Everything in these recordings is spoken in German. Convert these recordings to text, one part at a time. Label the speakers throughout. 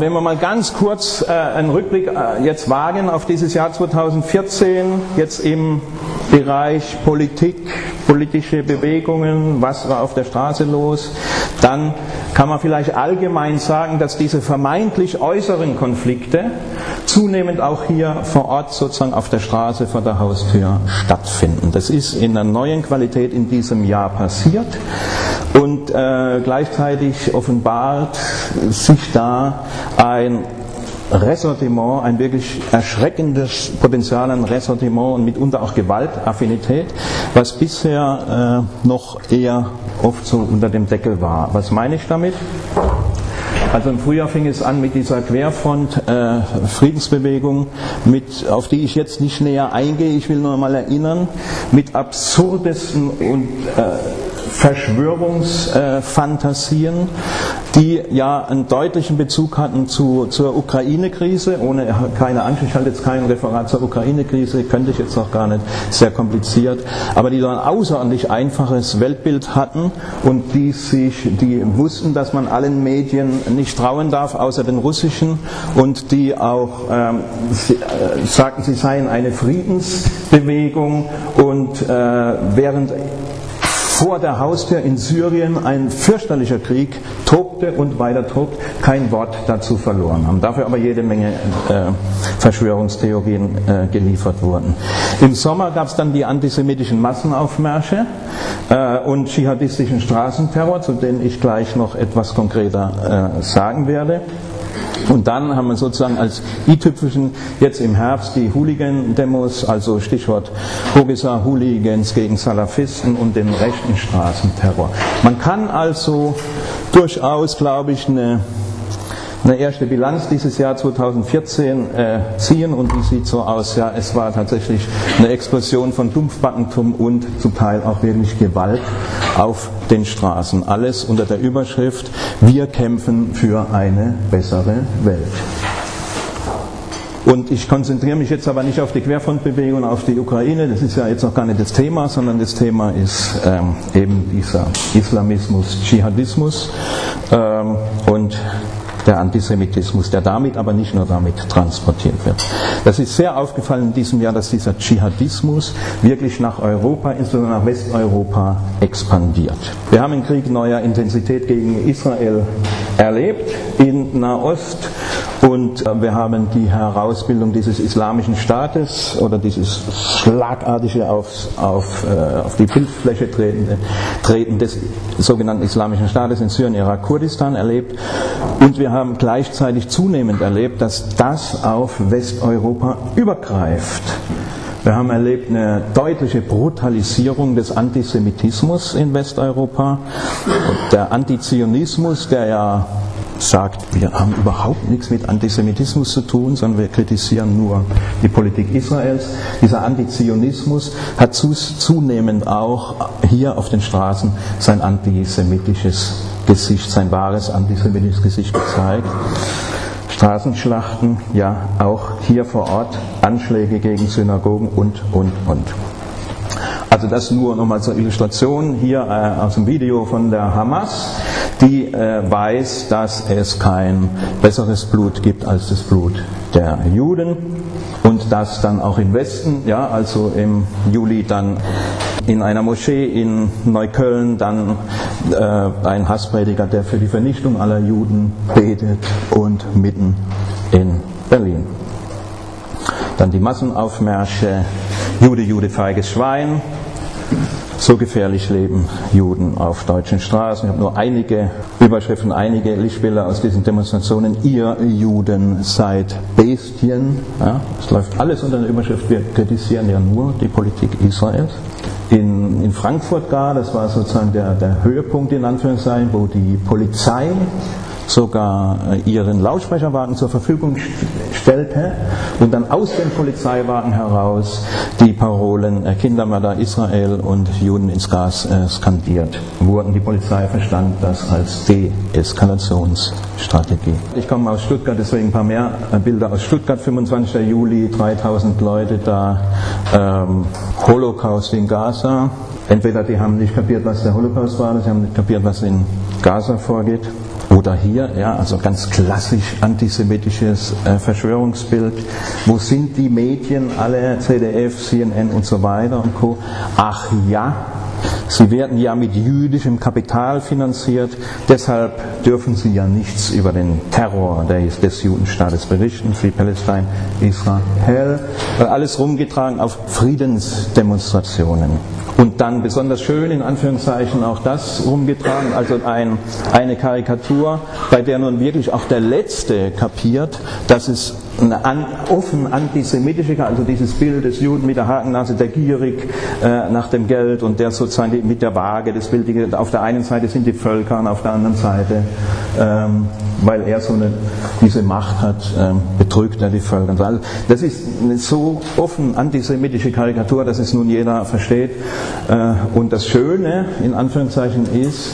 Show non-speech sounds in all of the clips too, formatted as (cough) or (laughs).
Speaker 1: Wenn wir mal ganz kurz äh, einen Rückblick äh, jetzt wagen auf dieses Jahr 2014, jetzt im Bereich Politik, politische Bewegungen, was war auf der Straße los, dann kann man vielleicht allgemein sagen, dass diese vermeintlich äußeren Konflikte zunehmend auch hier vor Ort sozusagen auf der Straße vor der Haustür stattfinden. Das ist in einer neuen Qualität in diesem Jahr passiert äh, gleichzeitig offenbart sich da ein Ressortiment, ein wirklich erschreckendes Potenzial an Ressortiment und mitunter auch Gewaltaffinität, was bisher äh, noch eher oft so unter dem Deckel war. Was meine ich damit? Also im Frühjahr fing es an mit dieser Querfront äh, Friedensbewegung, mit, auf die ich jetzt nicht näher eingehe. Ich will nur mal erinnern, mit absurdesten und äh, Verschwörungsfantasien, die ja einen deutlichen Bezug hatten zu, zur Ukraine-Krise. Ohne keine Angst, ich halte jetzt kein Referat zur Ukraine-Krise, könnte ich jetzt auch gar nicht, sehr kompliziert, aber die so ein außerordentlich einfaches Weltbild hatten und die sich, die wussten, dass man allen Medien nicht trauen darf, außer den russischen, und die auch ähm, sie, äh, sagten, sie seien eine Friedensbewegung. Und äh, während vor der Haustür in Syrien ein fürchterlicher Krieg tobte und weiter tobt, kein Wort dazu verloren haben. Dafür aber jede Menge äh, Verschwörungstheorien äh, geliefert wurden. Im Sommer gab es dann die antisemitischen Massenaufmärsche äh, und dschihadistischen Straßenterror, zu denen ich gleich noch etwas konkreter äh, sagen werde. Und dann haben wir sozusagen als i-Tüpfelchen jetzt im Herbst die Hooligan-Demos, also Stichwort Hogesa Hooligans gegen Salafisten und den rechten Straßenterror. Man kann also durchaus, glaube ich, eine eine erste Bilanz dieses Jahr 2014 äh, ziehen und die sieht so aus, ja, es war tatsächlich eine Explosion von Dumpfbackentum und zum Teil auch wirklich Gewalt auf den Straßen. Alles unter der Überschrift Wir kämpfen für eine bessere Welt. Und ich konzentriere mich jetzt aber nicht auf die Querfrontbewegung, auf die Ukraine, das ist ja jetzt noch gar nicht das Thema, sondern das Thema ist ähm, eben dieser Islamismus, Dschihadismus ähm, und der Antisemitismus, der damit, aber nicht nur damit transportiert wird. Das ist sehr aufgefallen in diesem Jahr, dass dieser Dschihadismus wirklich nach Europa, insbesondere nach Westeuropa, expandiert. Wir haben einen Krieg neuer Intensität gegen Israel erlebt in Nahost und äh, wir haben die Herausbildung dieses islamischen Staates oder dieses schlagartige auf, auf, äh, auf die Bildfläche tretende, Treten des sogenannten islamischen Staates in Syrien, Irak, Kurdistan erlebt. Und wir haben gleichzeitig zunehmend erlebt, dass das auf Westeuropa übergreift. Wir haben erlebt eine deutliche Brutalisierung des Antisemitismus in Westeuropa. Und der Antizionismus, der ja sagt, wir haben überhaupt nichts mit Antisemitismus zu tun, sondern wir kritisieren nur die Politik Israels. Dieser Antizionismus hat zunehmend auch hier auf den Straßen sein antisemitisches Gesicht, sein wahres antisemitisches Gesicht gezeigt. Straßenschlachten, ja auch hier vor Ort Anschläge gegen Synagogen und, und, und. Also das nur nochmal zur Illustration hier äh, aus dem Video von der Hamas, die äh, weiß, dass es kein besseres Blut gibt als das Blut der Juden und dass dann auch im Westen, ja, also im Juli dann in einer Moschee in Neukölln dann äh, ein Hassprediger, der für die Vernichtung aller Juden betet und mitten in Berlin. Dann die Massenaufmärsche, Jude, Jude, feiges Schwein, so gefährlich leben Juden auf deutschen Straßen. Ich habe nur einige Überschriften, einige Lichtbilder aus diesen Demonstrationen. Ihr Juden seid Bestien. Ja, es läuft alles unter der Überschrift, wir kritisieren ja nur die Politik Israels. In, in Frankfurt gar, das war sozusagen der, der Höhepunkt in Anführungszeichen, wo die Polizei sogar äh, ihren Lautsprecherwagen zur Verfügung stellte und dann aus dem Polizeiwagen heraus die Parolen äh, Kindermörder Israel und Juden ins Gas äh, skandiert wurden. Die Polizei verstand das als Deeskalationsstrategie. Ich komme aus Stuttgart, deswegen ein paar mehr Bilder aus Stuttgart. 25. Juli, 3000 Leute da, ähm, Holocaust in Gaza. Entweder die haben nicht kapiert, was der Holocaust war, oder sie haben nicht kapiert, was in Gaza vorgeht. Oder hier, ja, also ganz klassisch antisemitisches äh, Verschwörungsbild. Wo sind die Medien, alle ZDF, CNN und so weiter und Co. Ach ja, Sie werden ja mit jüdischem Kapital finanziert, deshalb dürfen sie ja nichts über den Terror des Judenstaates berichten, Free Palestine, Israel. Alles rumgetragen auf Friedensdemonstrationen. Und dann besonders schön, in Anführungszeichen, auch das rumgetragen, also ein, eine Karikatur, bei der nun wirklich auch der Letzte kapiert, dass es eine an, offen antisemitische, also dieses Bild des Juden mit der Hakennase, der gierig äh, nach dem Geld und der sozusagen die, mit der Waage, das Bild, auf der einen Seite sind die Völker und auf der anderen Seite, ähm, weil er so eine, diese Macht hat, ähm, betrügt er die Völker. Also das ist eine so offen antisemitische Karikatur, dass es nun jeder versteht. Äh, und das Schöne, in Anführungszeichen, ist,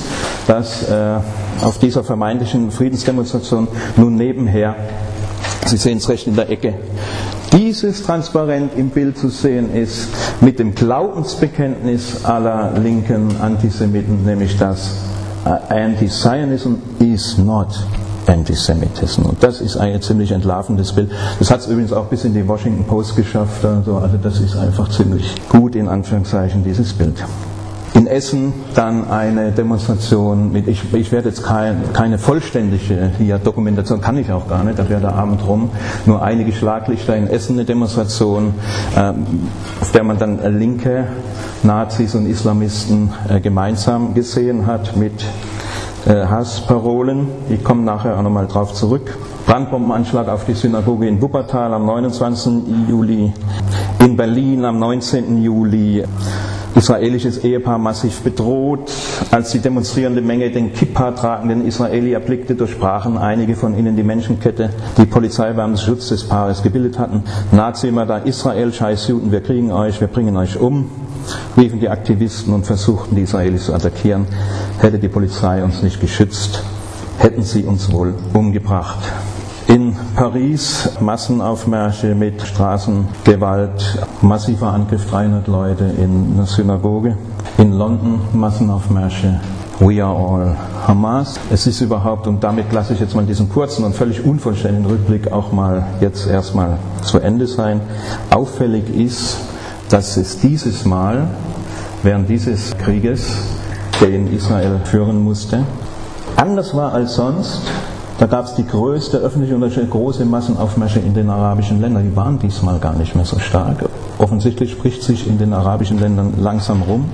Speaker 1: dass äh, auf dieser vermeintlichen Friedensdemonstration nun nebenher Sie sehen es recht in der Ecke. Dieses transparent im Bild zu sehen ist mit dem Glaubensbekenntnis aller linken Antisemiten, nämlich das äh, Anti-Zionism is not Antisemitism. Und das ist ein ziemlich entlarvendes Bild. Das hat es übrigens auch bis in die Washington Post geschafft. Also, also das ist einfach ziemlich gut in Anführungszeichen, dieses Bild. In Essen dann eine Demonstration mit, ich, ich werde jetzt kein, keine vollständige hier Dokumentation, kann ich auch gar nicht, da wäre der Abend rum, nur einige Schlaglichter in Essen eine Demonstration, ähm, auf der man dann linke Nazis und Islamisten äh, gemeinsam gesehen hat mit äh, Hassparolen. Ich komme nachher auch nochmal drauf zurück. Brandbombenanschlag auf die Synagoge in Wuppertal am 29. Juli, in Berlin am 19. Juli israelisches Ehepaar massiv bedroht. Als die demonstrierende Menge den Kippa tragenden Israeli erblickte, durchbrachen einige von ihnen die Menschenkette, die Polizeibeamten Schutz des Paares gebildet hatten. Nazi-Mörder Israel, scheiß Juden, wir kriegen euch, wir bringen euch um, riefen die Aktivisten und versuchten die Israelis zu attackieren. Hätte die Polizei uns nicht geschützt, hätten sie uns wohl umgebracht. Paris Massenaufmärsche mit Straßengewalt, massiver Angriff 300 Leute in einer Synagoge. In London Massenaufmärsche We are all Hamas. Es ist überhaupt, und damit lasse ich jetzt mal diesen kurzen und völlig unvollständigen Rückblick auch mal jetzt erstmal zu Ende sein. Auffällig ist, dass es dieses Mal während dieses Krieges, den Israel führen musste, anders war als sonst, da gab es die größte öffentliche und große Massenaufmärsche in den arabischen Ländern. Die waren diesmal gar nicht mehr so stark. Offensichtlich spricht sich in den arabischen Ländern langsam rum,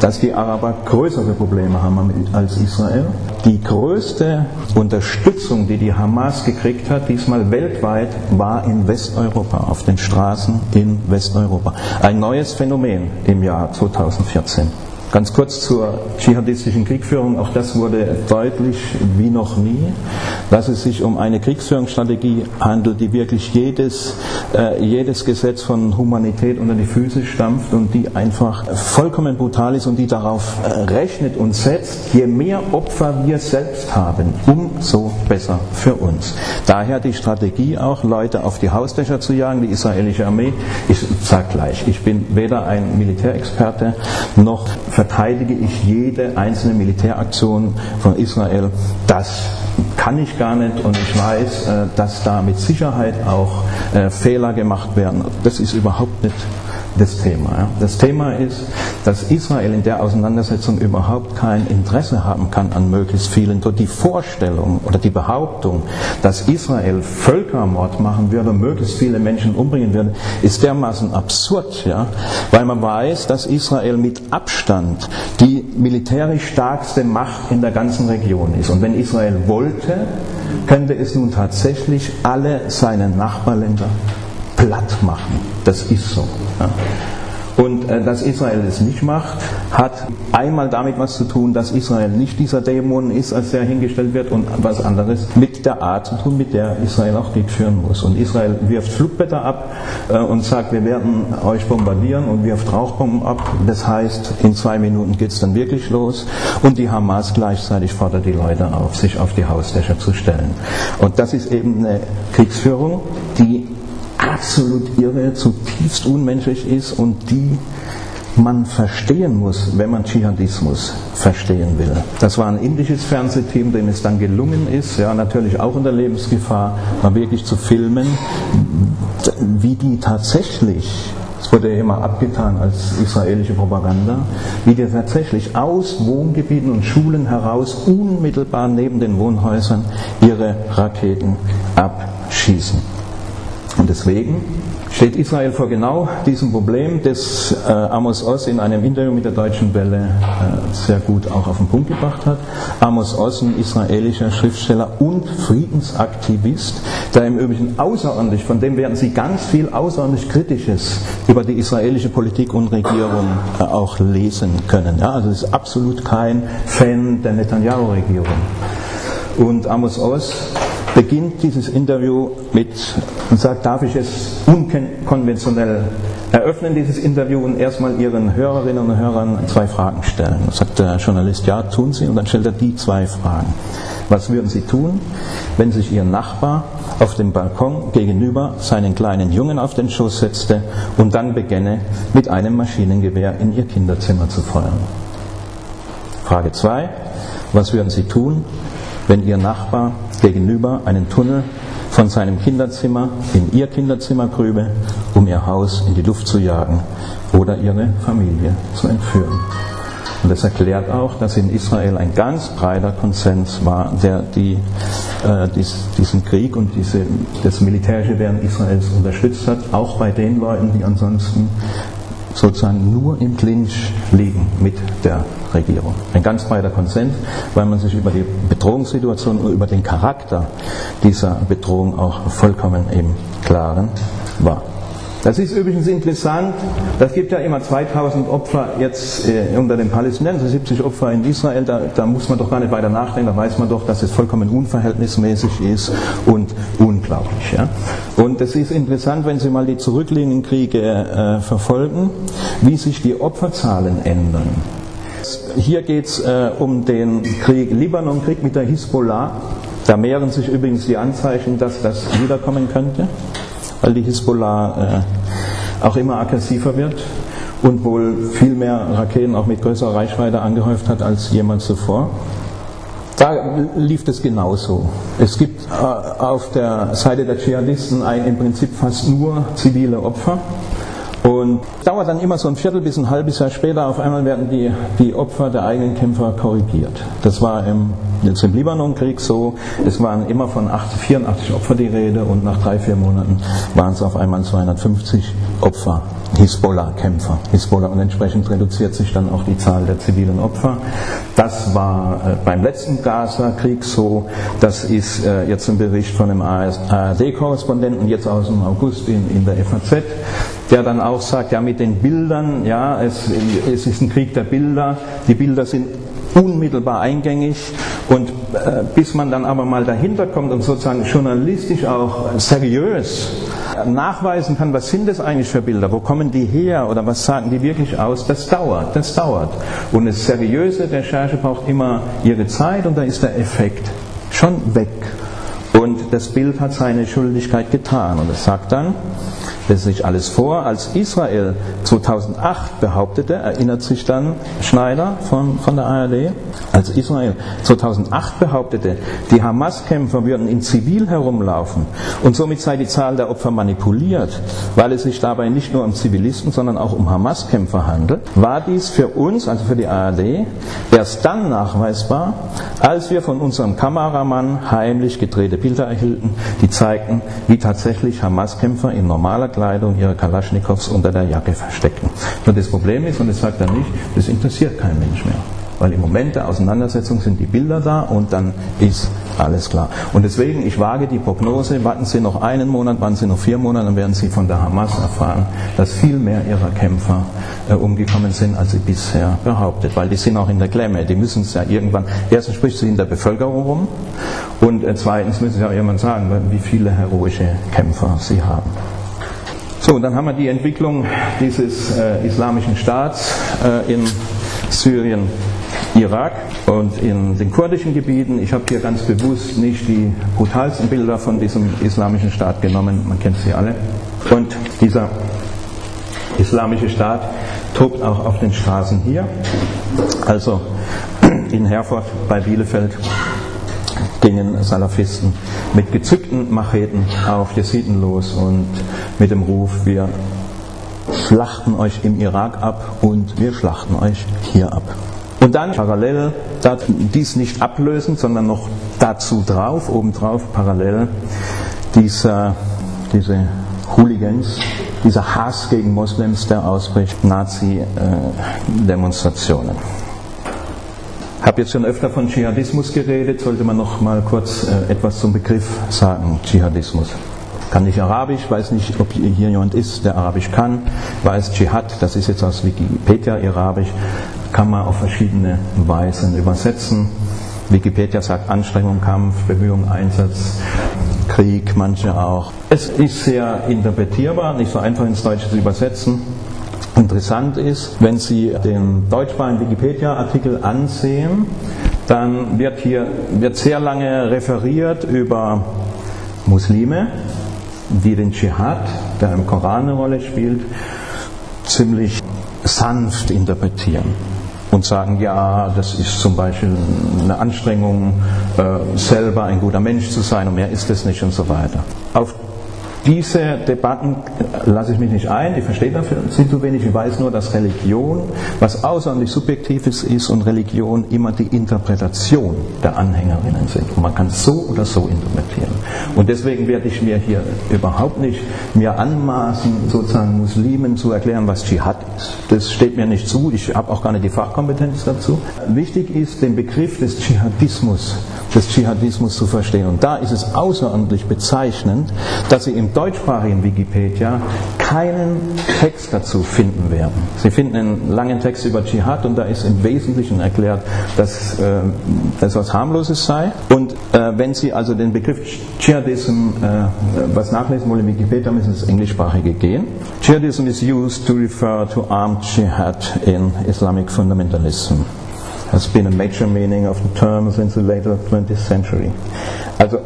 Speaker 1: dass die Araber größere Probleme haben als Israel. Die größte Unterstützung, die die Hamas gekriegt hat, diesmal weltweit, war in Westeuropa, auf den Straßen in Westeuropa. Ein neues Phänomen im Jahr 2014. Ganz kurz zur dschihadistischen Kriegführung. Auch das wurde deutlich wie noch nie, dass es sich um eine Kriegsführungsstrategie handelt, die wirklich jedes, äh, jedes Gesetz von Humanität unter die Füße stampft und die einfach vollkommen brutal ist und die darauf äh, rechnet und setzt, je mehr Opfer wir selbst haben, umso besser für uns. Daher die Strategie auch, Leute auf die Hausdächer zu jagen, die israelische Armee. Ich sage gleich, ich bin weder ein Militärexperte noch verteidige ich jede einzelne Militäraktion von Israel. Das kann ich gar nicht und ich weiß, äh, dass da mit Sicherheit auch äh, Fehler gemacht werden. Das ist überhaupt nicht das Thema. Das Thema ist, dass Israel in der Auseinandersetzung überhaupt kein Interesse haben kann an möglichst vielen. Die Vorstellung oder die Behauptung, dass Israel Völkermord machen würde und möglichst viele Menschen umbringen würde, ist dermaßen absurd, ja? weil man weiß, dass Israel mit Abstand die militärisch stärkste Macht in der ganzen Region ist. Und wenn Israel wollte, könnte es nun tatsächlich alle seine Nachbarländer platt machen. Das ist so. Und äh, dass Israel es nicht macht, hat einmal damit was zu tun, dass Israel nicht dieser Dämon ist, als der hingestellt wird, und was anderes mit der Art zu tun, mit der Israel auch Krieg führen muss. Und Israel wirft Flugblätter ab äh, und sagt, wir werden euch bombardieren und wirft Rauchbomben ab. Das heißt, in zwei Minuten geht es dann wirklich los. Und die Hamas gleichzeitig fordert die Leute auf, sich auf die Hausdächer zu stellen. Und das ist eben eine Kriegsführung, die absolut irre, zutiefst unmenschlich ist und die man verstehen muss, wenn man Dschihadismus verstehen will. Das war ein indisches Fernsehteam, dem es dann gelungen ist, ja natürlich auch unter Lebensgefahr, mal wirklich zu filmen, wie die tatsächlich es wurde ja immer abgetan als israelische Propaganda, wie die tatsächlich aus Wohngebieten und Schulen heraus unmittelbar neben den Wohnhäusern ihre Raketen abschießen. Und deswegen steht Israel vor genau diesem Problem, das äh, Amos Oz in einem Interview mit der Deutschen Welle äh, sehr gut auch auf den Punkt gebracht hat. Amos Oz, ein israelischer Schriftsteller und Friedensaktivist, der im Übrigen außerordentlich, von dem werden Sie ganz viel außerordentlich Kritisches über die israelische Politik und Regierung äh, auch lesen können. Ja, also ist absolut kein Fan der Netanyahu-Regierung. Und Amos Oz beginnt dieses Interview mit und sagt, darf ich es unkonventionell eröffnen, dieses Interview, und erstmal Ihren Hörerinnen und Hörern zwei Fragen stellen. Da sagt der Journalist, ja, tun Sie, und dann stellt er die zwei Fragen. Was würden Sie tun, wenn sich Ihr Nachbar auf dem Balkon gegenüber seinen kleinen Jungen auf den Schoß setzte und dann beginne, mit einem Maschinengewehr in Ihr Kinderzimmer zu feuern? Frage 2. Was würden Sie tun, wenn Ihr Nachbar gegenüber einen Tunnel von seinem Kinderzimmer in Ihr Kinderzimmer grübe, um Ihr Haus in die Luft zu jagen oder Ihre Familie zu entführen. Und das erklärt auch, dass in Israel ein ganz breiter Konsens war, der die, äh, dies, diesen Krieg und diese, das militärische Wehren Israels unterstützt hat, auch bei den Leuten, die ansonsten sozusagen nur im Clinch liegen mit der Regierung. Ein ganz breiter Konsens, weil man sich über die Bedrohungssituation und über den Charakter dieser Bedrohung auch vollkommen im Klaren war. Das ist übrigens interessant. Das gibt ja immer 2000 Opfer jetzt äh, unter den Palästinensern, 70 Opfer in Israel. Da, da, muss man doch gar nicht weiter nachdenken. Da weiß man doch, dass es vollkommen unverhältnismäßig ist und unglaublich. Ja? Und es ist interessant, wenn Sie mal die zurückliegenden Kriege äh, verfolgen, wie sich die Opferzahlen ändern. Hier geht es äh, um den Krieg, Libanon-Krieg mit der Hisbollah. Da mehren sich übrigens die Anzeichen, dass das wiederkommen könnte weil die Hisbollah äh, auch immer aggressiver wird und wohl viel mehr Raketen auch mit größerer Reichweite angehäuft hat als jemals zuvor. Da lief es genauso. Es gibt äh, auf der Seite der Dschihadisten ein, im Prinzip fast nur zivile Opfer. Und dauert dann immer so ein Viertel bis ein halbes Jahr später, auf einmal werden die, die Opfer der eigenen Kämpfer korrigiert. Das war im, jetzt im Libanonkrieg so, es waren immer von 80, 84 Opfer die Rede und nach drei, vier Monaten waren es auf einmal 250 Opfer, Hisbollah-Kämpfer. Hisbollah und entsprechend reduziert sich dann auch die Zahl der zivilen Opfer. Das war äh, beim letzten Gaza-Krieg so, das ist äh, jetzt ein Bericht von einem ARD-Korrespondenten, jetzt aus dem August in, in der FAZ der dann auch sagt, ja mit den Bildern, ja, es, es ist ein Krieg der Bilder, die Bilder sind unmittelbar eingängig. Und äh, bis man dann aber mal dahinter kommt und sozusagen journalistisch auch seriös nachweisen kann, was sind das eigentlich für Bilder, wo kommen die her? Oder was sagen die wirklich aus, das dauert, das dauert. Und eine seriöse Recherche braucht immer ihre Zeit und da ist der Effekt schon weg. Und das Bild hat seine Schuldigkeit getan. Und es sagt dann, das sich alles vor, als Israel 2008 behauptete, erinnert sich dann Schneider von, von der ARD, als Israel 2008 behauptete, die Hamas-Kämpfer würden in Zivil herumlaufen und somit sei die Zahl der Opfer manipuliert, weil es sich dabei nicht nur um Zivilisten, sondern auch um Hamas-Kämpfer handelt, war dies für uns, also für die ARD, erst dann nachweisbar, als wir von unserem Kameramann heimlich gedrehte Bilder erhielten, die zeigten, wie tatsächlich Hamas-Kämpfer in normaler Kleidung ihre Kalaschnikows unter der Jacke verstecken. Nur das Problem ist, und das sagt er nicht, das interessiert kein Mensch mehr. Weil im Moment der Auseinandersetzung sind die Bilder da und dann ist alles klar. Und deswegen, ich wage die Prognose, warten Sie noch einen Monat, warten Sie noch vier Monate, dann werden Sie von der Hamas erfahren, dass viel mehr ihrer Kämpfer äh, umgekommen sind, als sie bisher behauptet. Weil die sind auch in der Klemme. Die müssen es ja irgendwann, erstens spricht sie in der Bevölkerung rum und äh, zweitens müssen sie auch irgendwann sagen, wie viele heroische Kämpfer sie haben. So, und dann haben wir die Entwicklung dieses äh, islamischen Staats äh, in Syrien, Irak und in den kurdischen Gebieten. Ich habe hier ganz bewusst nicht die brutalsten Bilder von diesem islamischen Staat genommen, man kennt sie alle. Und dieser islamische Staat tobt auch auf den Straßen hier. Also in Herford bei Bielefeld gingen Salafisten mit gezückten Macheten auf Jesiden los und mit dem Ruf, wir schlachten euch im Irak ab und wir schlachten euch hier ab. Und dann parallel dies nicht ablösen, sondern noch dazu drauf, obendrauf parallel dieser, diese Hooligans, dieser Hass gegen Moslems, der ausbricht, Nazi-Demonstrationen. Habe jetzt schon öfter von Dschihadismus geredet, sollte man noch mal kurz äh, etwas zum Begriff sagen, Dschihadismus. Kann nicht Arabisch, weiß nicht, ob hier jemand ist, der Arabisch kann, weiß Dschihad, das ist jetzt aus Wikipedia Arabisch, kann man auf verschiedene Weisen übersetzen. Wikipedia sagt Anstrengung, Kampf, Bemühung, Einsatz, Krieg, manche auch. Es ist sehr interpretierbar, nicht so einfach ins Deutsche zu übersetzen. Interessant ist, wenn Sie den deutschsprachigen Wikipedia-Artikel ansehen, dann wird hier wird sehr lange referiert über Muslime, die den Dschihad, der im Koran eine Rolle spielt, ziemlich sanft interpretieren und sagen, ja, das ist zum Beispiel eine Anstrengung, äh, selber ein guter Mensch zu sein und mehr ist es nicht und so weiter. Auf diese Debatten lasse ich mich nicht ein, die verstehe dafür sind zu wenig. Ich weiß nur, dass Religion was außerordentlich Subjektives ist und Religion immer die Interpretation der Anhängerinnen sind. Und man kann so oder so interpretieren. Und deswegen werde ich mir hier überhaupt nicht mir anmaßen, sozusagen Muslimen zu erklären, was Dschihad ist. Das steht mir nicht zu. Ich habe auch gar nicht die Fachkompetenz dazu. Wichtig ist, den Begriff des Dschihadismus, des Dschihadismus zu verstehen. Und da ist es außerordentlich bezeichnend, dass Sie im deutschsprachigen Wikipedia keinen Text dazu finden werden. Sie finden einen langen Text über Dschihad und da ist im Wesentlichen erklärt, dass äh, das was harmloses sei. Und äh, wenn Sie also den Begriff Dschihadism äh, was nachlesen wollen in Wikipedia, müssen Sie ins Englischsprachige gehen. Dschihadism is used to refer to armed jihad in Islamic fundamentalism has been a major meaning of the term since the later 20th century. Also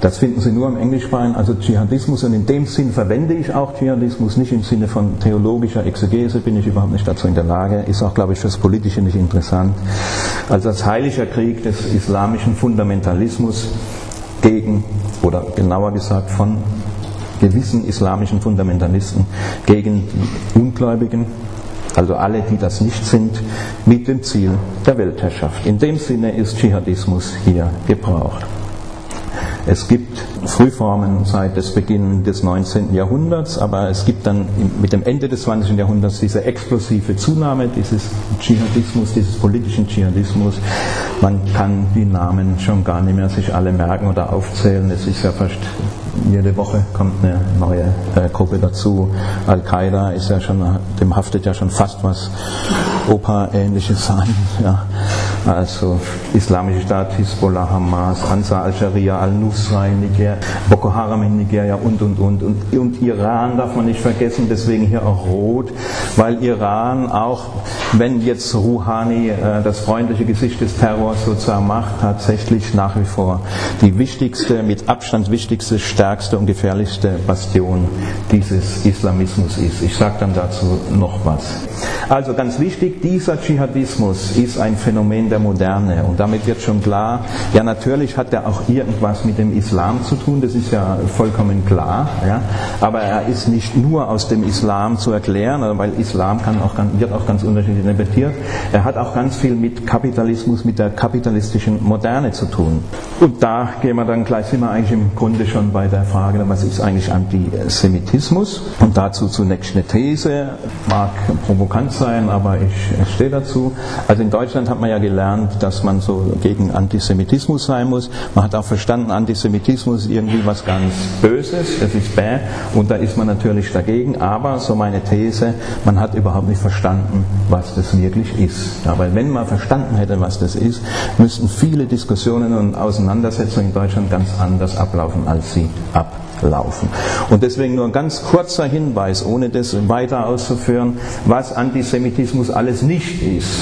Speaker 1: das finden Sie nur im Englischsprachigen, also Dschihadismus. Und in dem Sinn verwende ich auch Dschihadismus, nicht im Sinne von theologischer Exegese, bin ich überhaupt nicht dazu in der Lage. Ist auch, glaube ich, fürs Politische nicht interessant. Also als heiliger Krieg des islamischen Fundamentalismus gegen, oder genauer gesagt von gewissen islamischen Fundamentalisten gegen Ungläubigen, also alle, die das nicht sind, mit dem Ziel der Weltherrschaft. In dem Sinne ist Dschihadismus hier gebraucht. Es gibt Frühformen seit des Beginn des 19. Jahrhunderts, aber es gibt dann mit dem Ende des 20. Jahrhunderts diese explosive Zunahme dieses Dschihadismus, dieses politischen Dschihadismus. Man kann die Namen schon gar nicht mehr sich alle merken oder aufzählen. Es ist ja fast jede Woche kommt eine neue äh, Gruppe dazu. Al-Qaida ist ja schon, dem haftet ja schon fast was Opa-ähnliches an. (laughs) Ja. Also Islamische Staat, Hisbollah, Hamas, Ansar al-Sharia, al-Nusra in Nigeria, Boko Haram in Nigeria und, und, und, und. Und Iran darf man nicht vergessen, deswegen hier auch rot, weil Iran auch, wenn jetzt Rouhani äh, das freundliche Gesicht des Terrors sozusagen macht, tatsächlich nach wie vor die wichtigste, mit Abstand wichtigste, stärkste und gefährlichste Bastion dieses Islamismus ist. Ich sage dann dazu noch was. Also ganz wichtig, dieser Dschihadismus ist ein Phänomen der Moderne und damit wird schon klar, ja natürlich hat er auch irgendwas mit dem Islam zu tun, das ist ja vollkommen klar, ja, aber er ist nicht nur aus dem Islam zu erklären, also weil Islam kann auch, wird auch ganz unterschiedlich interpretiert, er hat auch ganz viel mit Kapitalismus, mit der kapitalistischen Moderne zu tun. Und da gehen wir dann gleich, sind wir eigentlich im Grunde schon bei der Frage, was ist eigentlich Antisemitismus und dazu zunächst eine These, mag provokant sein, aber ich stehe dazu. Also in Deutschland hat man ja gelernt, dass man so gegen Antisemitismus sein muss. Man hat auch verstanden, Antisemitismus ist irgendwie was ganz Böses, das ist bäh, und da ist man natürlich dagegen. Aber, so meine These, man hat überhaupt nicht verstanden, was das wirklich ist. Ja, weil wenn man verstanden hätte, was das ist, müssten viele Diskussionen und Auseinandersetzungen in Deutschland ganz anders ablaufen, als sie ablaufen laufen. Und deswegen nur ein ganz kurzer Hinweis, ohne das weiter auszuführen, was Antisemitismus alles nicht ist.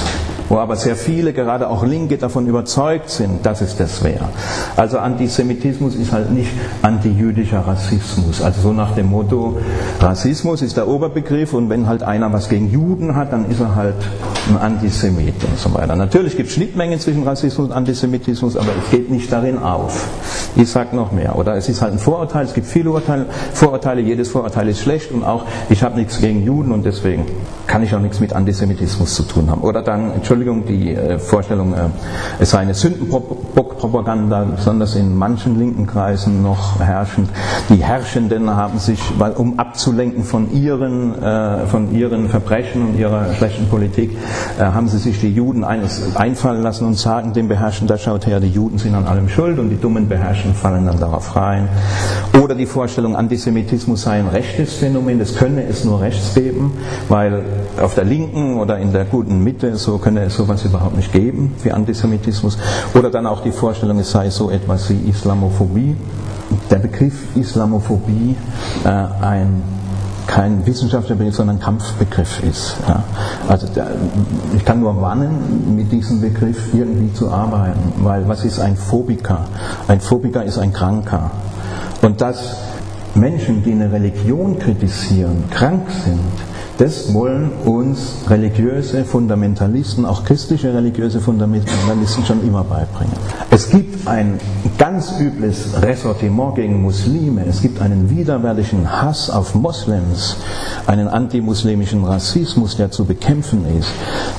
Speaker 1: Wo aber sehr viele, gerade auch Linke, davon überzeugt sind, dass es das wäre. Also Antisemitismus ist halt nicht antijüdischer Rassismus. Also so nach dem Motto, Rassismus ist der Oberbegriff und wenn halt einer was gegen Juden hat, dann ist er halt ein Antisemit und so weiter. Natürlich gibt es Schnittmengen zwischen Rassismus und Antisemitismus, aber es geht nicht darin auf. Ich sage noch mehr. Oder es ist halt ein Vorurteil, es gibt viele Urteile, Vorurteile, jedes Vorurteil ist schlecht und auch ich habe nichts gegen Juden und deswegen kann ich auch nichts mit Antisemitismus zu tun haben. Oder dann, Entschuldigung, die äh, Vorstellung, äh, es sei eine Sündenbockpropaganda, besonders in manchen linken Kreisen noch herrschend. Die Herrschenden haben sich, um abzulenken von ihren, äh, von ihren Verbrechen und ihrer schlechten Politik, haben sie sich die Juden einfallen lassen und sagen dem Beherrschen, da schaut her, die Juden sind an allem schuld und die dummen Beherrschen fallen dann darauf rein. Oder die Vorstellung, Antisemitismus sei ein rechtes Phänomen, das könne es nur rechts geben, weil auf der linken oder in der guten Mitte, so könne es sowas überhaupt nicht geben wie Antisemitismus. Oder dann auch die Vorstellung, es sei so etwas wie Islamophobie. Der Begriff Islamophobie äh, ein kein wissenschaftlicher Begriff, sondern ein Kampfbegriff ist. Ja. Also der, ich kann nur warnen, mit diesem Begriff irgendwie zu arbeiten, weil was ist ein Phobiker? Ein Phobiker ist ein Kranker. Und dass Menschen, die eine Religion kritisieren, krank sind, das wollen uns religiöse Fundamentalisten, auch christliche religiöse Fundamentalisten schon immer beibringen. Es gibt ein ganz übles Ressortiment gegen Muslime, es gibt einen widerwärtigen Hass auf Moslems, einen antimuslimischen Rassismus, der zu bekämpfen ist.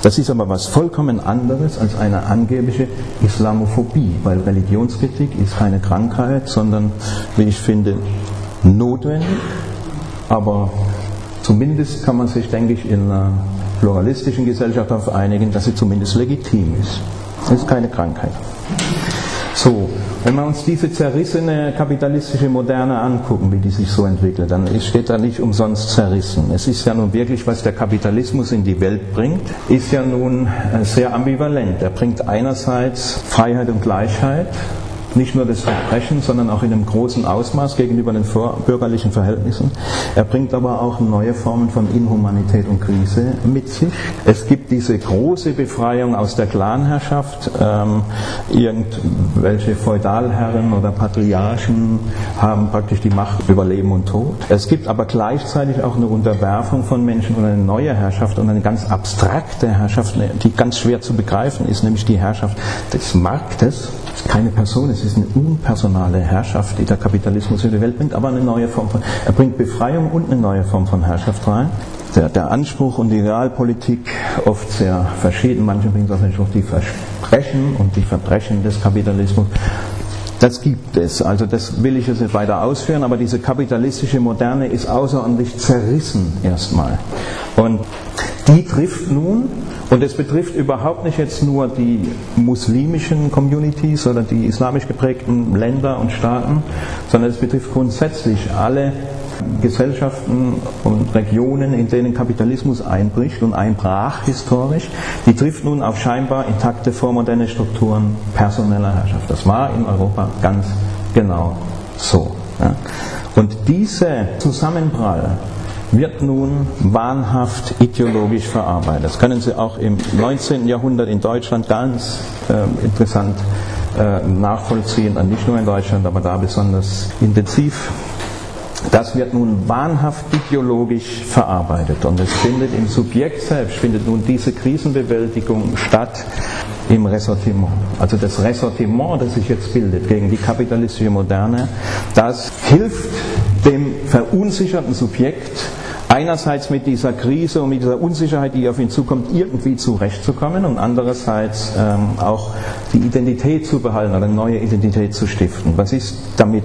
Speaker 1: Das ist aber was vollkommen anderes als eine angebliche Islamophobie, weil Religionskritik ist keine Krankheit, sondern, wie ich finde, notwendig, aber Zumindest kann man sich, denke ich, in einer pluralistischen Gesellschaft darauf einigen, dass sie zumindest legitim ist. Das ist keine Krankheit. So, wenn wir uns diese zerrissene kapitalistische Moderne angucken, wie die sich so entwickelt, dann steht da nicht umsonst zerrissen. Es ist ja nun wirklich, was der Kapitalismus in die Welt bringt, ist ja nun äh, sehr ambivalent. Er bringt einerseits Freiheit und Gleichheit, nicht nur das Verbrechen, sondern auch in einem großen Ausmaß gegenüber den vorbürgerlichen Verhältnissen. Er bringt aber auch neue Formen von Inhumanität und Krise mit sich. Es gibt diese große Befreiung aus der Clanherrschaft. Ähm, irgendwelche Feudalherren oder Patriarchen haben praktisch die Macht über Leben und Tod. Es gibt aber gleichzeitig auch eine Unterwerfung von Menschen und eine neue Herrschaft und eine ganz abstrakte Herrschaft, die ganz schwer zu begreifen ist, nämlich die Herrschaft des Marktes. Ist keine Person, es ist eine unpersonale Herrschaft, die der Kapitalismus in die Welt bringt, aber eine neue Form von, er bringt Befreiung und eine neue Form von Herrschaft rein. Der, der Anspruch und die Realpolitik oft sehr verschieden. Manche bringen auch auf die Versprechen und die Verbrechen des Kapitalismus. Das gibt es. Also das will ich jetzt nicht weiter ausführen, aber diese kapitalistische Moderne ist außerordentlich zerrissen erstmal. Und die trifft nun und es betrifft überhaupt nicht jetzt nur die muslimischen Communities oder die islamisch geprägten Länder und Staaten, sondern es betrifft grundsätzlich alle Gesellschaften und Regionen, in denen Kapitalismus einbricht und einbrach historisch, die trifft nun auf scheinbar intakte vormoderne Strukturen personeller Herrschaft. Das war in Europa ganz genau so. Ja. Und dieser Zusammenprall wird nun wahnhaft ideologisch verarbeitet. Das können Sie auch im 19. Jahrhundert in Deutschland ganz äh, interessant äh, nachvollziehen, nicht nur in Deutschland, aber da besonders intensiv. Das wird nun wahnhaft ideologisch verarbeitet und es findet im Subjekt selbst, findet nun diese Krisenbewältigung statt im Ressortiment. Also das Ressortiment, das sich jetzt bildet gegen die kapitalistische Moderne, das hilft dem verunsicherten Subjekt einerseits mit dieser Krise und mit dieser Unsicherheit, die auf ihn zukommt, irgendwie zurechtzukommen und andererseits ähm, auch die Identität zu behalten oder eine neue Identität zu stiften. Was ist damit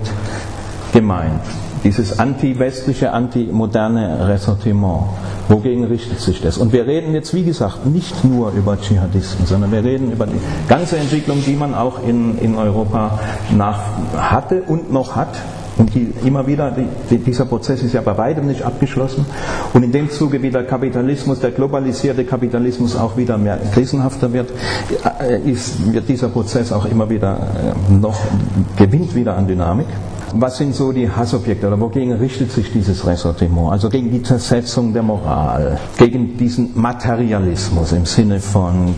Speaker 1: gemeint? Dieses anti-westliche, anti-moderne Ressortiment. Wogegen richtet sich das? Und wir reden jetzt, wie gesagt, nicht nur über Dschihadisten, sondern wir reden über die ganze Entwicklung, die man auch in, in Europa nach hatte und noch hat und die immer wieder, die, dieser Prozess ist ja bei weitem nicht abgeschlossen. Und in dem Zuge, wie der Kapitalismus, der globalisierte Kapitalismus auch wieder mehr krisenhafter wird, äh, ist, wird dieser Prozess auch immer wieder äh, noch, gewinnt wieder an Dynamik. Was sind so die Hassobjekte oder wogegen richtet sich dieses Ressentiment? Also gegen die Zersetzung der Moral, gegen diesen Materialismus im Sinne von,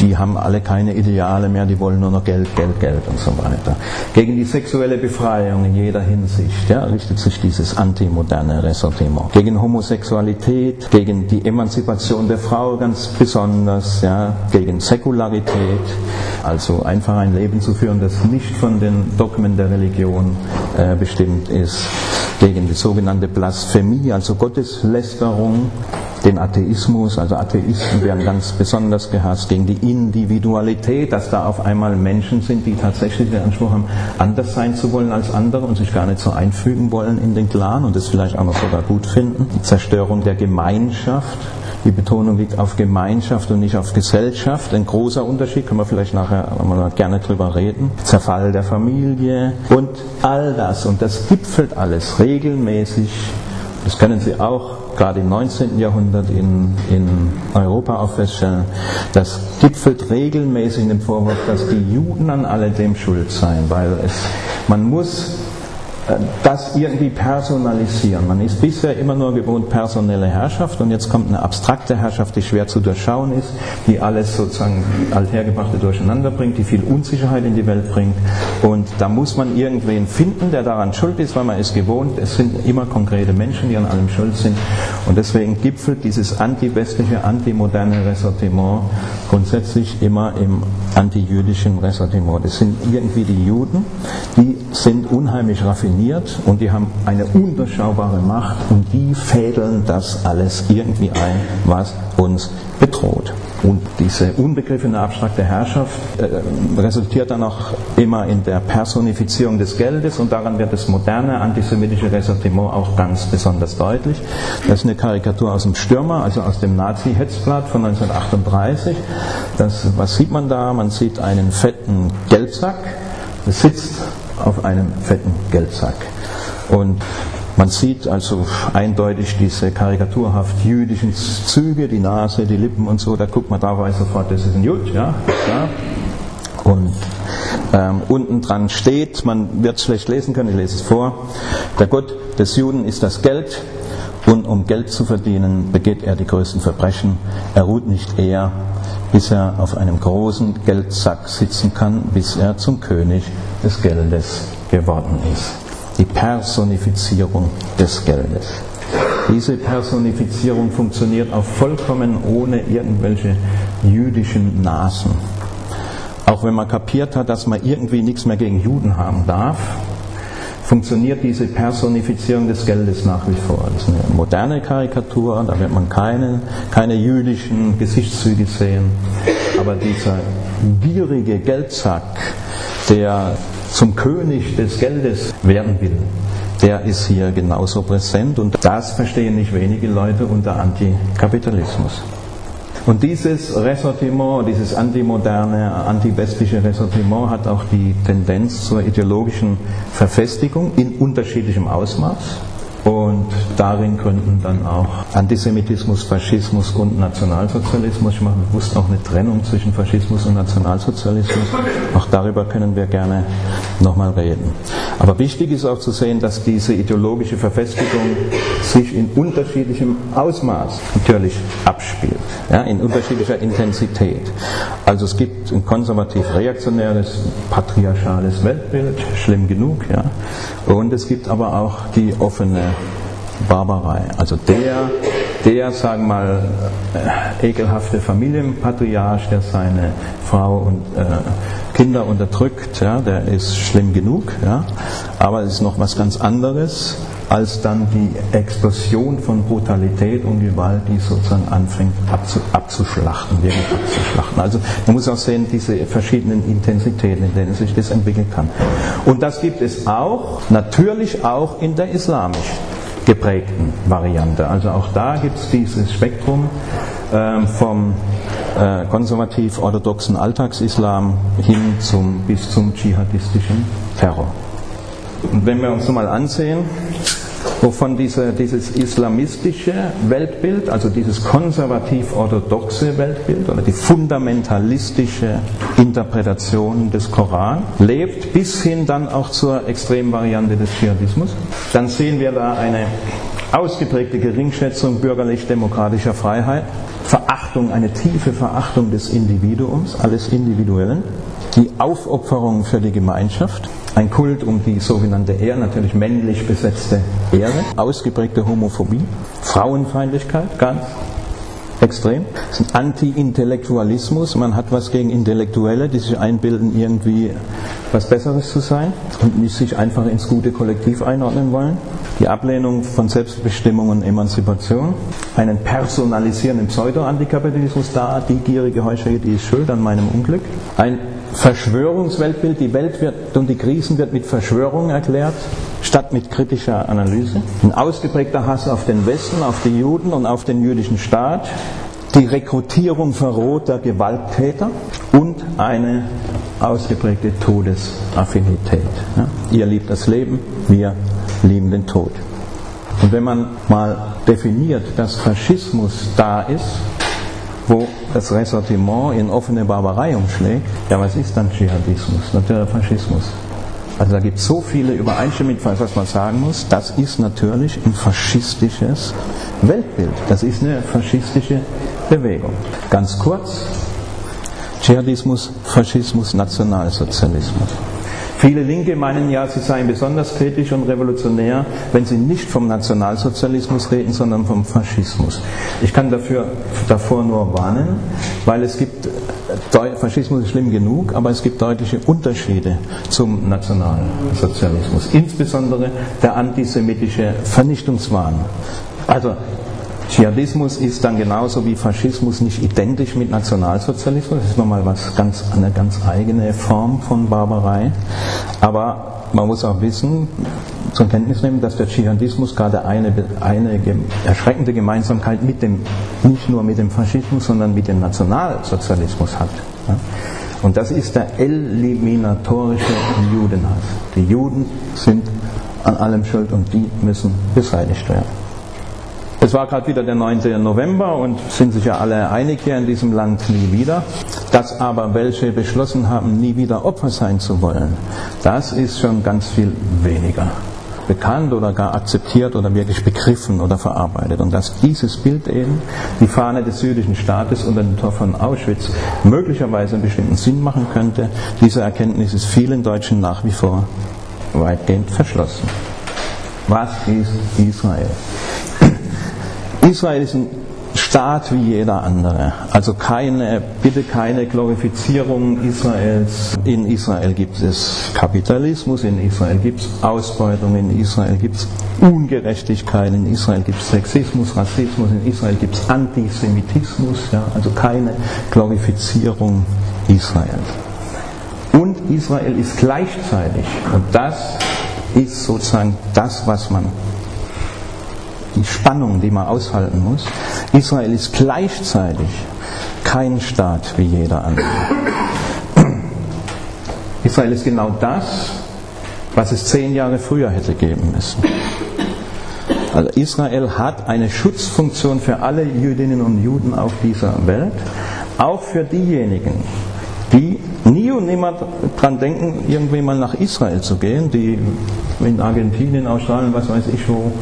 Speaker 1: die haben alle keine Ideale mehr, die wollen nur noch Geld, Geld, Geld und so weiter. Gegen die sexuelle Befreiung in jeder Hinsicht ja, richtet sich dieses antimoderne Ressentiment. Gegen Homosexualität, gegen die Emanzipation der Frau ganz besonders, ja, gegen Säkularität, also einfach ein Leben zu führen, das nicht von den Dogmen der Religion bestimmt ist, gegen die sogenannte Blasphemie, also Gotteslästerung, den Atheismus, also Atheisten werden ganz besonders gehasst, gegen die Individualität, dass da auf einmal Menschen sind, die tatsächlich den Anspruch haben, anders sein zu wollen als andere und sich gar nicht so einfügen wollen in den Clan und das vielleicht auch noch sogar gut finden. Zerstörung der Gemeinschaft, die Betonung liegt auf Gemeinschaft und nicht auf Gesellschaft. Ein großer Unterschied, können wir vielleicht nachher mal gerne drüber reden. Zerfall der Familie und all das. Und das gipfelt alles regelmäßig. Das können Sie auch gerade im 19. Jahrhundert in, in Europa auch feststellen. Das gipfelt regelmäßig in dem Vorwurf, dass die Juden an alledem schuld seien, weil es, man muss das irgendwie personalisieren. Man ist bisher immer nur gewohnt personelle Herrschaft. Und jetzt kommt eine abstrakte Herrschaft, die schwer zu durchschauen ist, die alles sozusagen althergebrachte durcheinander bringt, die viel Unsicherheit in die Welt bringt. Und da muss man irgendwen finden, der daran schuld ist, weil man ist gewohnt, es sind immer konkrete Menschen, die an allem schuld sind. Und deswegen gipfelt dieses anti-westliche, anti-moderne Ressentiment grundsätzlich immer im anti-jüdischen Ressentiment. Das sind irgendwie die Juden, die sind unheimlich raffiniert definiert und die haben eine undurchschaubare Macht und die fädeln das alles irgendwie ein, was uns bedroht. Und diese unbegriffene abstrakte Herrschaft äh, resultiert dann auch immer in der Personifizierung des Geldes und daran wird das moderne antisemitische Ressentiment auch ganz besonders deutlich. Das ist eine Karikatur aus dem Stürmer, also aus dem Nazi-Hetzblatt von 1938. Das, was sieht man da? Man sieht einen fetten Geldsack, das sitzt auf einem fetten Geldsack. Und man sieht also eindeutig diese karikaturhaft jüdischen Züge, die Nase, die Lippen und so, da guckt man da weiß sofort, das ist ein Jud, ja, klar. Und ähm, unten dran steht, man wird es schlecht lesen können, ich lese es vor, der Gott des Juden ist das Geld und um Geld zu verdienen begeht er die größten Verbrechen. Er ruht nicht eher, bis er auf einem großen Geldsack sitzen kann, bis er zum König des Geldes geworden ist. Die Personifizierung des Geldes. Diese Personifizierung funktioniert auch vollkommen ohne irgendwelche jüdischen Nasen. Auch wenn man kapiert hat, dass man irgendwie nichts mehr gegen Juden haben darf, funktioniert diese Personifizierung des Geldes nach wie vor. Das ist eine moderne Karikatur, da wird man keine, keine jüdischen Gesichtszüge sehen. Aber dieser gierige Geldsack, der zum König des Geldes werden will, der ist hier genauso präsent und das verstehen nicht wenige Leute unter Antikapitalismus. Und dieses Ressentiment, dieses antimoderne, antiwestliche Ressentiment hat auch die Tendenz zur ideologischen Verfestigung in unterschiedlichem Ausmaß. Und darin gründen dann auch Antisemitismus, Faschismus und Nationalsozialismus. Ich mache bewusst auch eine Trennung zwischen Faschismus und Nationalsozialismus. Auch darüber können wir gerne nochmal reden. Aber wichtig ist auch zu sehen, dass diese ideologische Verfestigung sich in unterschiedlichem Ausmaß natürlich abspielt, ja, in unterschiedlicher Intensität. Also es gibt ein konservativ-reaktionäres, patriarchales Weltbild, schlimm genug, ja, und es gibt aber auch die offene Barbarei. Also der, der, sagen wir mal, äh, ekelhafte Familienpatriarch, der seine Frau und äh, Kinder unterdrückt, ja, der ist schlimm genug, ja, aber es ist noch was ganz anderes als dann die Explosion von Brutalität und Gewalt, die sozusagen anfängt abzu, abzuschlachten, wirklich abzuschlachten. Also man muss auch sehen, diese verschiedenen Intensitäten, in denen sich das entwickeln kann. Und das gibt es auch, natürlich auch in der islamisch geprägten Variante. Also auch da gibt es dieses Spektrum ähm, vom äh, konservativ-orthodoxen Alltagsislam hin zum, bis zum dschihadistischen Terror. Und wenn wir uns mal ansehen, wovon diese, dieses islamistische Weltbild, also dieses konservativ-orthodoxe Weltbild oder die fundamentalistische Interpretation des Koran lebt, bis hin dann auch zur Extremvariante des Dschihadismus. Dann sehen wir da eine ausgeprägte Geringschätzung bürgerlich-demokratischer Freiheit, Verachtung, eine tiefe Verachtung des Individuums, alles Individuellen, die Aufopferung für die Gemeinschaft, ein Kult um die sogenannte Ehre, natürlich männlich besetzte Ehre, ausgeprägte Homophobie, Frauenfeindlichkeit, ganz extrem. Anti-Intellektualismus. Man hat was gegen Intellektuelle, die sich einbilden, irgendwie was Besseres zu sein und nicht sich einfach ins gute Kollektiv einordnen wollen. Die Ablehnung von Selbstbestimmung und Emanzipation. Einen personalisierenden Pseudo-Antikapitalismus da, die gierige Heuschrecke, die ist schuld an meinem Unglück. Ein Verschwörungsweltbild, die Welt wird und die Krisen wird mit Verschwörung erklärt, statt mit kritischer Analyse. Ein ausgeprägter Hass auf den Westen, auf die Juden und auf den jüdischen Staat, die Rekrutierung verrohter Gewalttäter und eine ausgeprägte Todesaffinität. Ja, ihr liebt das Leben, wir lieben den Tod. Und wenn man mal definiert, dass Faschismus da ist, wo das Ressortiment in offene Barbarei umschlägt, ja, was ist dann Dschihadismus? Natürlich Faschismus. Also da gibt es so viele Übereinstimmungen, was man sagen muss, das ist natürlich ein faschistisches Weltbild. Das ist eine faschistische Bewegung. Ganz kurz, Dschihadismus, Faschismus, Nationalsozialismus. Viele Linke meinen ja, sie seien besonders kritisch und revolutionär, wenn sie nicht vom Nationalsozialismus reden, sondern vom Faschismus. Ich kann dafür, davor nur warnen, weil es gibt, Faschismus ist schlimm genug, aber es gibt deutliche Unterschiede zum Nationalsozialismus. Insbesondere der antisemitische Vernichtungswahn. Also Dschihadismus ist dann genauso wie Faschismus nicht identisch mit Nationalsozialismus. Das ist nochmal was ganz, eine ganz eigene Form von Barbarei. Aber man muss auch wissen, zur Kenntnis nehmen, dass der Dschihadismus gerade eine, eine erschreckende Gemeinsamkeit mit dem, nicht nur mit dem Faschismus, sondern mit dem Nationalsozialismus hat. Und das ist der eliminatorische Judenhass. Die Juden sind an allem schuld und die müssen beseitigt werden. Es war gerade wieder der 9. November und sind sich ja alle einig hier in diesem Land nie wieder. Dass aber welche beschlossen haben, nie wieder Opfer sein zu wollen, das ist schon ganz viel weniger bekannt oder gar akzeptiert oder wirklich begriffen oder verarbeitet. Und dass dieses Bild eben, die Fahne des jüdischen Staates unter dem Tor von Auschwitz, möglicherweise einen bestimmten Sinn machen könnte, diese Erkenntnis ist vielen Deutschen nach wie vor weitgehend verschlossen. Was ist Israel? Israel ist ein Staat wie jeder andere. Also keine, bitte keine Glorifizierung Israels. In Israel gibt es Kapitalismus, in Israel gibt es Ausbeutung, in Israel gibt es Ungerechtigkeit, in Israel gibt es Sexismus, Rassismus, in Israel gibt es Antisemitismus. Ja, also keine Glorifizierung Israels. Und Israel ist gleichzeitig, und das ist sozusagen das, was man die Spannung, die man aushalten muss. Israel ist gleichzeitig kein Staat wie jeder andere. Israel ist genau das, was es zehn Jahre früher hätte geben müssen. Also Israel hat eine Schutzfunktion für alle Jüdinnen und Juden auf dieser Welt, auch für diejenigen, die nie und nimmer dran denken, irgendwie mal nach Israel zu gehen, die in Argentinien, Australien, was weiß ich wo,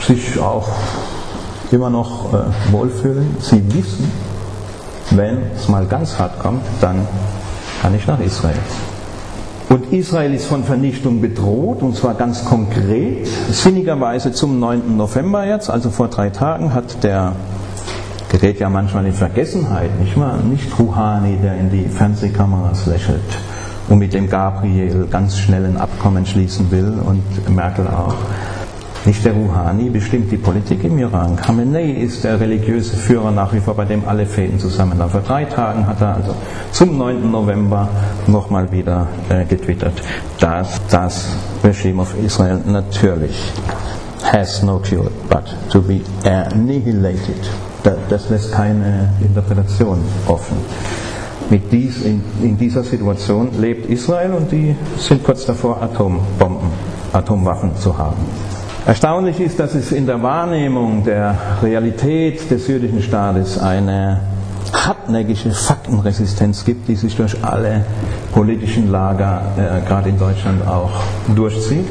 Speaker 1: sich auch immer noch äh, wohlfühlen. Sie wissen, wenn es mal ganz hart kommt, dann kann ich nach Israel. Und Israel ist von Vernichtung bedroht, und zwar ganz konkret. Sinnigerweise zum 9. November jetzt, also vor drei Tagen, hat der, gerät ja manchmal in Vergessenheit, nicht wahr? Nicht Rouhani, der in die Fernsehkameras lächelt und mit dem Gabriel ganz schnell ein Abkommen schließen will und Merkel auch. Nicht der Rouhani bestimmt die Politik im Iran. Khamenei ist der religiöse Führer nach wie vor, bei dem alle Fäden zusammenlaufen. Vor drei Tagen hat er also zum 9. November nochmal wieder äh, getwittert, dass das Regime of Israel natürlich has no cure but to be annihilated. Das lässt keine Interpretation offen. Mit dies, in, in dieser Situation lebt Israel und die sind kurz davor, Atombomben, Atomwaffen zu haben. Erstaunlich ist, dass es in der Wahrnehmung der Realität des jüdischen Staates eine hartnäckige Faktenresistenz gibt, die sich durch alle politischen Lager, äh, gerade in Deutschland auch, durchzieht.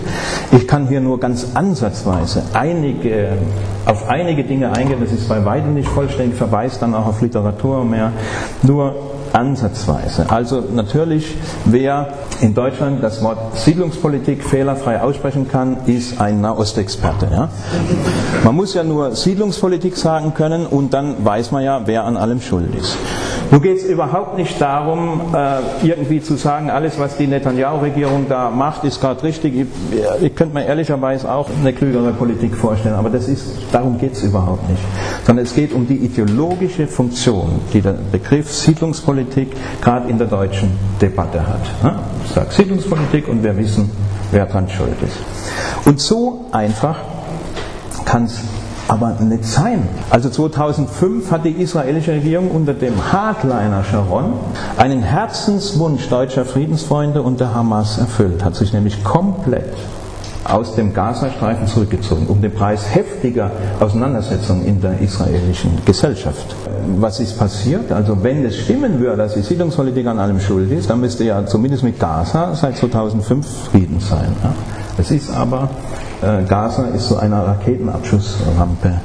Speaker 1: Ich kann hier nur ganz ansatzweise einige, auf einige Dinge eingehen, das ist bei weitem nicht vollständig, verweist dann auch auf Literatur mehr, nur ansatzweise. Also natürlich, wer in Deutschland das Wort Siedlungspolitik fehlerfrei aussprechen kann, ist ein Nahostexperte. Ja? Man muss ja nur Siedlungspolitik sagen können und dann weiß man ja, wer an allem schuld ist. Nun geht es überhaupt nicht darum, äh, irgendwie zu sagen, alles, was die Netanyahu-Regierung da macht, ist gerade richtig. Ich, ich könnte mir ehrlicherweise auch eine klügere Politik vorstellen, aber das ist, darum geht es überhaupt nicht. Sondern es geht um die ideologische Funktion, die der Begriff Siedlungspolitik gerade in der deutschen Debatte hat. Ich sage Siedlungspolitik und wir wissen, wer daran schuld ist. Und so einfach kann es aber nicht sein. Also 2005 hat die israelische Regierung unter dem Hardliner Sharon einen Herzenswunsch deutscher Friedensfreunde und der Hamas erfüllt, hat sich nämlich komplett aus dem Gazastreifen zurückgezogen, um den Preis heftiger Auseinandersetzungen in der israelischen Gesellschaft. Was ist passiert? Also wenn es stimmen würde, dass die Siedlungspolitik an allem schuld ist, dann müsste ja zumindest mit Gaza seit 2005 Frieden sein. Es ist aber äh, Gaza ist so eine Raketenabschussrampe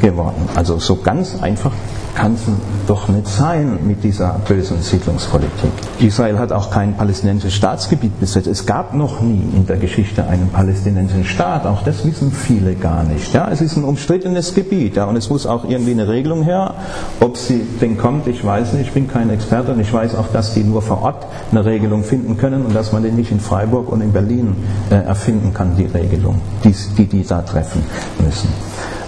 Speaker 1: geworden. Also so ganz einfach kann es doch nicht sein mit dieser bösen Siedlungspolitik. Israel hat auch kein palästinensisches Staatsgebiet besetzt. Es gab noch nie in der Geschichte einen palästinensischen Staat. Auch das wissen viele gar nicht. Ja, es ist ein umstrittenes Gebiet. Ja, und es muss auch irgendwie eine Regelung her. Ob sie denn kommt, ich weiß nicht. Ich bin kein Experte und ich weiß auch, dass die nur vor Ort eine Regelung finden können und dass man den nicht in Freiburg und in Berlin äh, erfinden kann, die Regelung, die, die die da treffen müssen.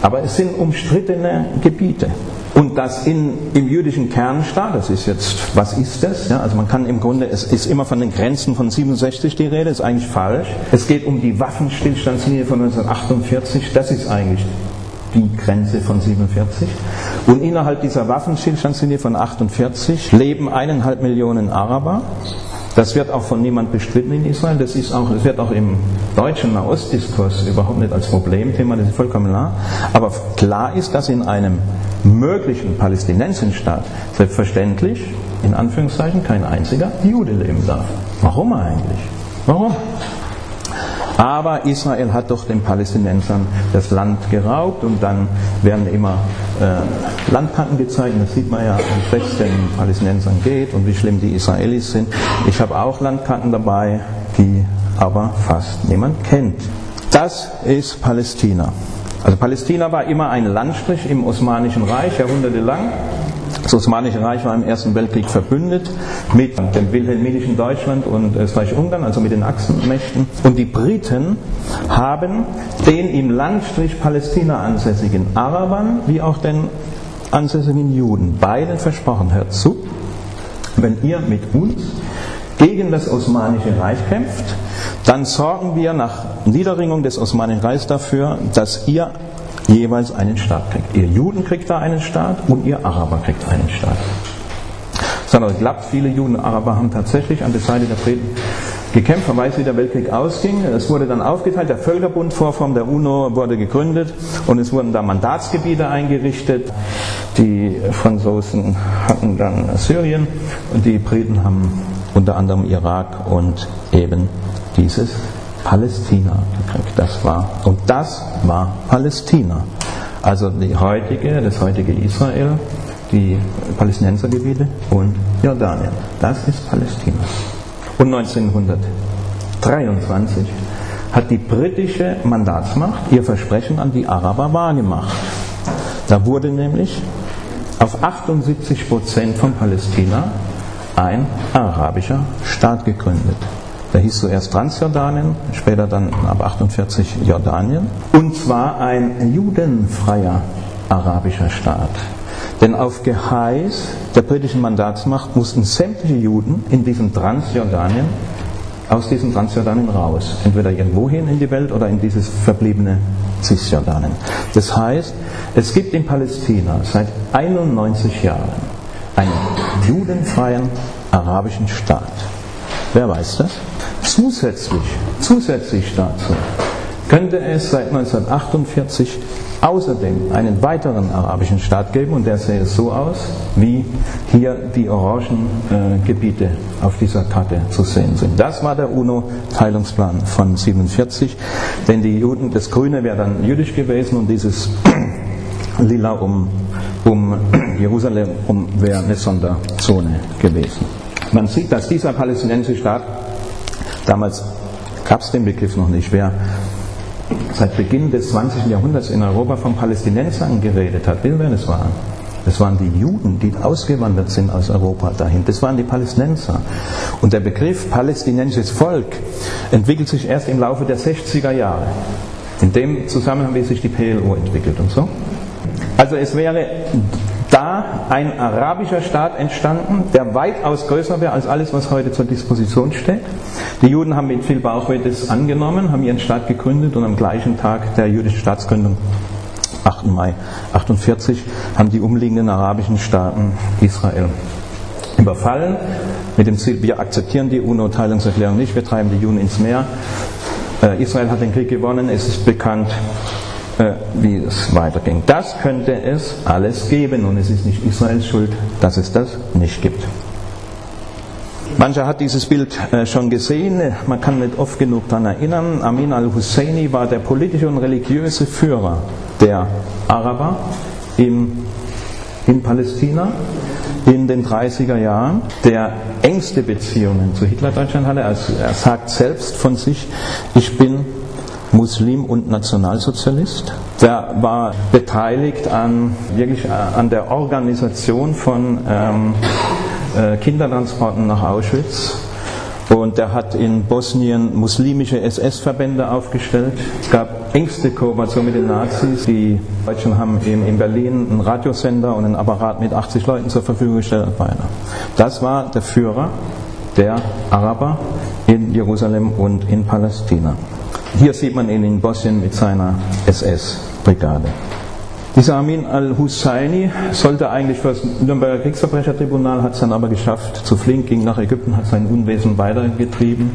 Speaker 1: Aber es sind umstrittene Gebiete. Und das in, im jüdischen Kernstaat, das ist jetzt, was ist das? Ja, also man kann im Grunde, es ist immer von den Grenzen von 67 die Rede, ist eigentlich falsch. Es geht um die Waffenstillstandslinie von 1948, das ist eigentlich die Grenze von 47. Und innerhalb dieser Waffenstillstandslinie von 48 leben eineinhalb Millionen Araber. Das wird auch von niemand bestritten in Israel. Das, ist auch, das wird auch im deutschen Nahostdiskurs überhaupt nicht als Problemthema, das ist vollkommen klar. Aber klar ist, dass in einem möglichen palästinensischen Staat selbstverständlich, in Anführungszeichen, kein einziger Jude leben darf. Warum eigentlich? Warum? Aber Israel hat doch den Palästinensern das Land geraubt und dann werden immer äh, Landkarten gezeigt. Das sieht man ja, wie es den Palästinensern geht und wie schlimm die Israelis sind. Ich habe auch Landkarten dabei, die aber fast niemand kennt. Das ist Palästina. Also Palästina war immer ein Landstrich im Osmanischen Reich, jahrhundertelang. Das Osmanische Reich war im Ersten Weltkrieg verbündet mit dem wilhelminischen Deutschland und Österreich-Ungarn, also mit den Achsenmächten. Und die Briten haben den im Landstrich Palästina ansässigen Arabern wie auch den ansässigen Juden beiden versprochen, hört zu, wenn ihr mit uns gegen das Osmanische Reich kämpft, dann sorgen wir nach Niederringung des Osmanischen Reichs dafür, dass ihr jeweils einen Staat kriegt. Ihr Juden kriegt da einen Staat und ihr Araber kriegt einen Staat. Sondern klappt, viele Juden und Araber haben tatsächlich an der Seite der Briten gekämpft, man weiß, wie der Weltkrieg ausging. Es wurde dann aufgeteilt, der Völkerbund, Vorform der UNO, wurde gegründet und es wurden da Mandatsgebiete eingerichtet. Die Franzosen hatten dann Syrien und die Briten haben unter anderem Irak und eben dieses Palästina gekriegt. Das war, und das war Palästina. Also die heutige, das heutige Israel, die Palästinensergebiete und Jordanien. Das ist Palästina. Und 1923 hat die britische Mandatsmacht ihr Versprechen an die Araber wahrgemacht. Da wurde nämlich auf 78 Prozent von Palästina ein arabischer Staat gegründet. Der hieß zuerst Transjordanien, später dann ab 48 Jordanien. Und zwar ein judenfreier arabischer Staat. Denn auf Geheiß der britischen Mandatsmacht mussten sämtliche Juden in diesem Transjordanien aus diesem Transjordanien raus. Entweder irgendwohin in die Welt oder in dieses verbliebene Cisjordanien. Das heißt, es gibt in Palästina seit 91 Jahren einen judenfreien arabischen Staat. Wer weiß das? Zusätzlich, zusätzlich dazu könnte es seit 1948 außerdem einen weiteren arabischen Staat geben und der sähe so aus, wie hier die orangen äh, Gebiete auf dieser Karte zu sehen sind. Das war der UNO-Teilungsplan von 47, denn die Juden, das Grüne wäre dann jüdisch gewesen und dieses Lila um, um (clears throat) Jerusalem um wäre eine Sonderzone gewesen. Man sieht, dass dieser palästinensische Staat, damals gab es den Begriff noch nicht, wer seit Beginn des 20. Jahrhunderts in Europa von Palästinensern geredet hat, wer das waren? Das waren die Juden, die ausgewandert sind aus Europa dahin. Das waren die Palästinenser. Und der Begriff palästinensisches Volk entwickelt sich erst im Laufe der 60er Jahre. In dem Zusammenhang, wie sich die PLO entwickelt und so. Also es wäre da ein arabischer Staat entstanden, der weitaus größer wäre als alles, was heute zur Disposition steht. Die Juden haben mit viel Bauchweh das angenommen, haben ihren Staat gegründet und am gleichen Tag der jüdischen Staatsgründung 8. Mai 48 haben die umliegenden arabischen Staaten Israel überfallen mit dem Ziel, wir akzeptieren die UNO-Teilungserklärung nicht, wir treiben die Juden ins Meer. Äh, Israel hat den Krieg gewonnen, es ist bekannt, wie es weiterging. Das könnte es alles geben und es ist nicht Israels Schuld, dass es das nicht gibt. Mancher hat dieses Bild äh, schon gesehen, man kann nicht oft genug daran erinnern. Amin al-Husseini war der politische und religiöse Führer der Araber in, in Palästina in den 30er Jahren, der engste Beziehungen zu Hitlerdeutschland hatte. Also er sagt selbst von sich, ich bin Muslim und Nationalsozialist. Der war beteiligt an, wirklich an der Organisation von ähm, äh, Kindertransporten nach Auschwitz. Und der hat in Bosnien muslimische SS-Verbände aufgestellt. Es gab engste Kooperation mit den Nazis. Die Deutschen haben in Berlin einen Radiosender und einen Apparat mit 80 Leuten zur Verfügung gestellt. Das war der Führer der Araber in Jerusalem und in Palästina. Hier sieht man ihn in Bosnien mit seiner SS-Brigade. Dieser Amin al-Husseini sollte eigentlich für das Nürnberger Kriegsverbrechertribunal, hat es dann aber geschafft zu fliehen, ging nach Ägypten, hat sein Unwesen weitergetrieben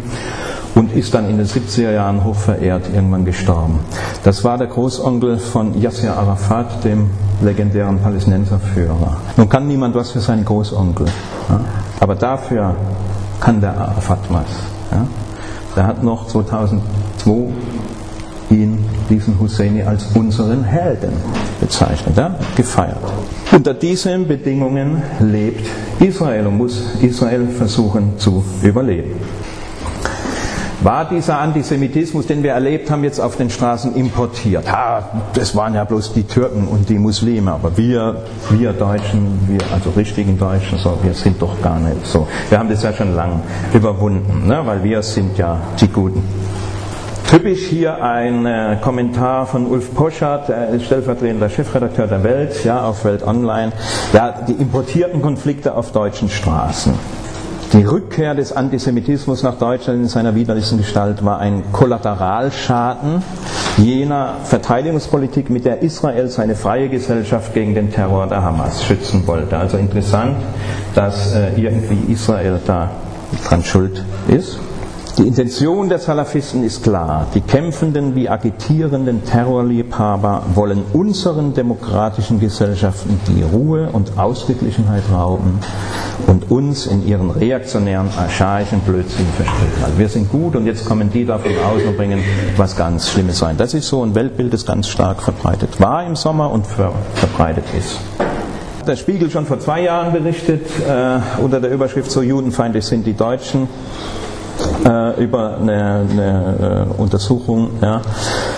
Speaker 1: und ist dann in den 70er Jahren hochverehrt, irgendwann gestorben. Das war der Großonkel von Yasser Arafat, dem legendären Palästinenserführer. Nun kann niemand was für seinen Großonkel, ja? aber dafür kann der Arafat was. Ja? Der hat noch 2002 ihn, diesen Husseini, als unseren Helden bezeichnet, ja? gefeiert. Unter diesen Bedingungen lebt Israel und muss Israel versuchen zu überleben. War dieser Antisemitismus, den wir erlebt haben, jetzt auf den Straßen importiert? Ha, das waren ja bloß die Türken und die Muslime, aber wir, wir Deutschen, wir, also richtigen Deutschen, so, wir sind doch gar nicht so. Wir haben das ja schon lange überwunden, ne, weil wir sind ja die Guten. Typisch hier ein äh, Kommentar von Ulf Poschardt, ist stellvertretender Chefredakteur der Welt, ja, auf Welt Online. Ja, die importierten Konflikte auf deutschen Straßen. Die Rückkehr des Antisemitismus nach Deutschland in seiner widerlichsten Gestalt war ein Kollateralschaden jener Verteidigungspolitik, mit der Israel seine freie Gesellschaft gegen den Terror der Hamas schützen wollte. Also interessant, dass äh, irgendwie Israel da dran schuld ist. Die Intention der Salafisten ist klar. Die kämpfenden wie agitierenden Terrorliebhaber wollen unseren demokratischen Gesellschaften die Ruhe und Ausgeglichenheit rauben und uns in ihren reaktionären, archaischen Blödsinn verstricken. Also wir sind gut und jetzt kommen die da von außen und bringen was ganz Schlimmes rein. Das ist so ein Weltbild, das ganz stark verbreitet war im Sommer und verbreitet ist der Spiegel schon vor zwei Jahren berichtet, äh, unter der Überschrift So judenfeindlich sind die Deutschen äh, über eine, eine äh, Untersuchung. Ja.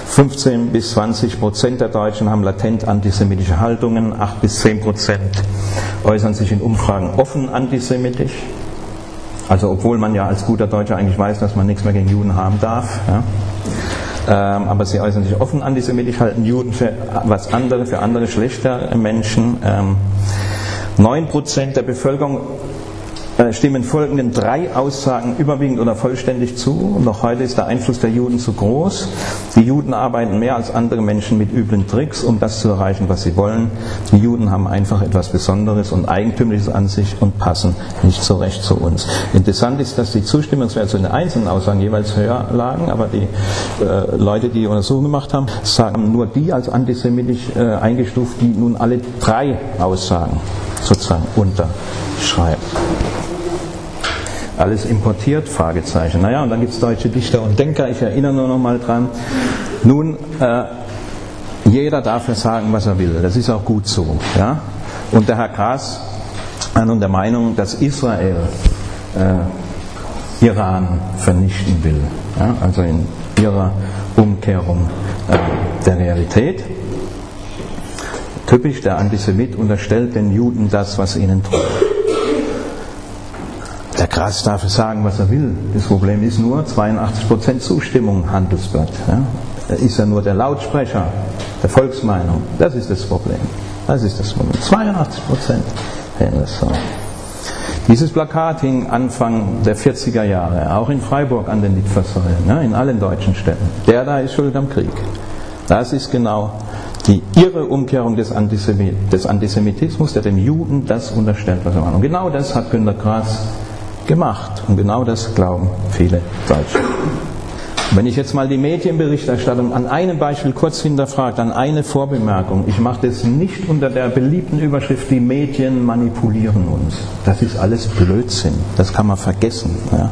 Speaker 1: 15 bis 20 Prozent der Deutschen haben latent antisemitische Haltungen, 8 bis 10 Prozent äußern sich in Umfragen offen antisemitisch. Also obwohl man ja als guter Deutscher eigentlich weiß, dass man nichts mehr gegen Juden haben darf. Ja. Ähm, aber sie äußern sich offen antisemitisch, halten Juden für was andere, für andere schlechte Menschen. Ähm, 9% der Bevölkerung stimmen folgenden drei Aussagen überwiegend oder vollständig zu. Noch heute ist der Einfluss der Juden zu groß. Die Juden arbeiten mehr als andere Menschen mit üblen Tricks, um das zu erreichen, was sie wollen. Die Juden haben einfach etwas Besonderes und Eigentümliches an sich und passen nicht so recht zu uns. Interessant ist, dass die Zustimmungswerte zu den einzelnen Aussagen jeweils höher lagen, aber die äh, Leute, die die Untersuchung gemacht haben, sagen nur die als antisemitisch äh, eingestuft, die nun alle drei Aussagen sozusagen unterschreiben. Alles importiert? Fragezeichen. Naja, und dann gibt es deutsche Dichter und Denker, ich erinnere nur noch mal dran. Nun, äh, jeder darf ja sagen, was er will. Das ist auch gut so. Ja? Und der Herr Gras war nun der Meinung, dass Israel äh, Iran vernichten will. Ja? Also in ihrer Umkehrung äh, der Realität. Typisch, der Antisemit unterstellt den Juden das, was ihnen droht. Der Gras darf sagen, was er will. Das Problem ist nur 82% Zustimmung Handelsblatt. Ja? Er ist ja nur der Lautsprecher der Volksmeinung. Das ist das Problem. Das ist das Problem. 82 Prozent Dieses Plakat hing Anfang der 40er Jahre, auch in Freiburg an den Litfaßsäulen, ne, in allen deutschen Städten. Der da ist schuld am Krieg. Das ist genau die irre Umkehrung des Antisemitismus, der dem Juden das unterstellt, was er macht. Und genau das hat Günter Grass gemacht. Und genau das glauben viele Deutsche. Wenn ich jetzt mal die Medienberichterstattung an einem Beispiel kurz hinterfragt, an eine Vorbemerkung. Ich mache das nicht unter der beliebten Überschrift, die Medien manipulieren uns. Das ist alles Blödsinn. Das kann man vergessen. Ja.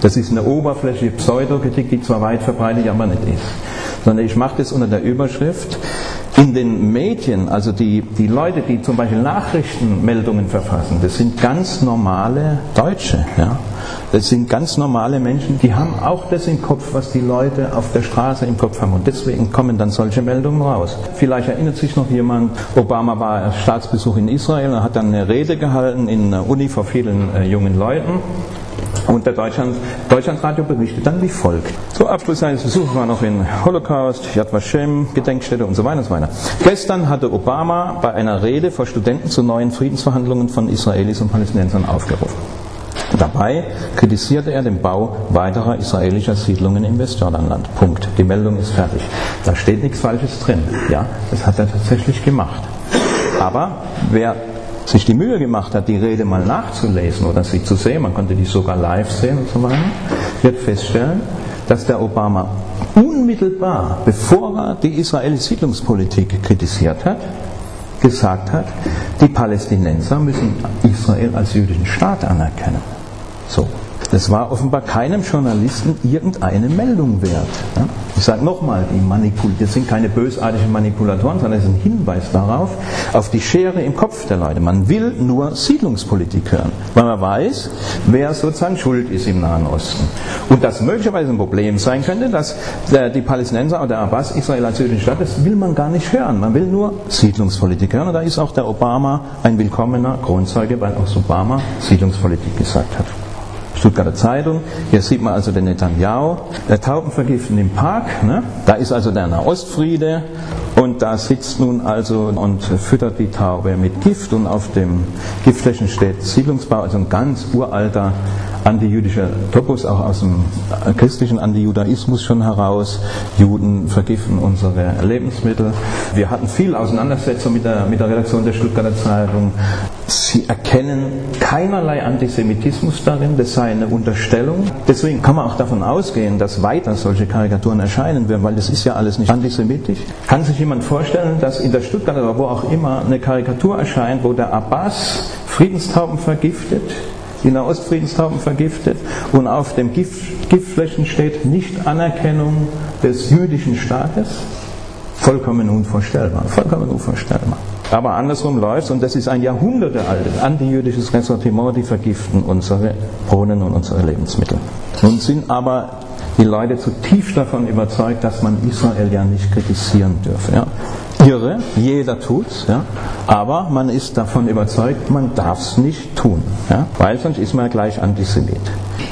Speaker 1: Das ist eine oberflächliche Pseudokritik, die zwar weit verbreitet, aber nicht ist. Sondern ich mache das unter der Überschrift, in den Medien, also die, die Leute, die zum Beispiel Nachrichtenmeldungen verfassen, das sind ganz normale Deutsche. Ja? Das sind ganz normale Menschen, die haben auch das im Kopf, was die Leute auf der Straße im Kopf haben. Und deswegen kommen dann solche Meldungen raus. Vielleicht erinnert sich noch jemand, Obama war Staatsbesuch in Israel und hat dann eine Rede gehalten in der Uni vor vielen äh, jungen Leuten. Und der Deutschland, Deutschlandradio berichtet dann wie folgt. Zum Abschluss seines Besuchs war noch in Holocaust, Yad Vashem, Gedenkstätte und so weiter und so weiter. Gestern hatte Obama bei einer Rede vor Studenten zu neuen Friedensverhandlungen von Israelis und Palästinensern aufgerufen. Dabei kritisierte er den Bau weiterer israelischer Siedlungen im Westjordanland. Punkt. Die Meldung ist fertig. Da steht nichts Falsches drin. Ja, das hat er tatsächlich gemacht. Aber wer sich die Mühe gemacht hat, die Rede mal nachzulesen oder sie zu sehen, man konnte die sogar live sehen und so weiter, wird feststellen, dass der Obama unmittelbar, bevor er die israelische Siedlungspolitik kritisiert hat, gesagt hat, die Palästinenser müssen Israel als jüdischen Staat anerkennen. So. Das war offenbar keinem Journalisten irgendeine Meldung wert. Ich sage nochmal, das sind keine bösartigen Manipulatoren, sondern es ist ein Hinweis darauf, auf die Schere im Kopf der Leute. Man will nur Siedlungspolitik hören, weil man weiß, wer sozusagen schuld ist im Nahen Osten. Und das möglicherweise ein Problem sein könnte, dass die Palästinenser oder Abbas Israel als jüdische Stadt, das will man gar nicht hören. Man will nur Siedlungspolitik hören. Und da ist auch der Obama ein willkommener Kronzeuge, weil auch Obama Siedlungspolitik gesagt hat. Stuttgarter Zeitung. Hier sieht man also den Netanyahu, der Tauben vergiften im Park. Ne? Da ist also der Nahostfriede und da sitzt nun also und füttert die Taube mit Gift und auf dem Giftflächen steht Siedlungsbau, also ein ganz uralter antijüdischer Topos, auch aus dem christlichen Antijudaismus schon heraus. Juden vergiften unsere Lebensmittel. Wir hatten viel Auseinandersetzung mit der, mit der Redaktion der Stuttgarter Zeitung. Sie erkennen keinerlei Antisemitismus darin, das sei eine Unterstellung. Deswegen kann man auch davon ausgehen, dass weiter solche Karikaturen erscheinen werden, weil das ist ja alles nicht antisemitisch. Kann sich jemand vorstellen, dass in der Stuttgarter oder wo auch immer eine Karikatur erscheint, wo der Abbas Friedenstauben vergiftet, die Nahostfriedenstauben vergiftet und auf dem Gift, Giftflächen steht nicht Anerkennung des jüdischen Staates? Vollkommen unvorstellbar, vollkommen unvorstellbar. Aber andersrum läuft und das ist ein jahrhundertealtes antijüdisches Ressentiment, die vergiften unsere Brunnen und unsere Lebensmittel. Nun sind aber die Leute zutiefst davon überzeugt, dass man Israel ja nicht kritisieren dürfe. Ja irre, jeder tut's, ja, aber man ist davon überzeugt, man darf es nicht tun, ja, weil sonst ist man gleich Antisemit.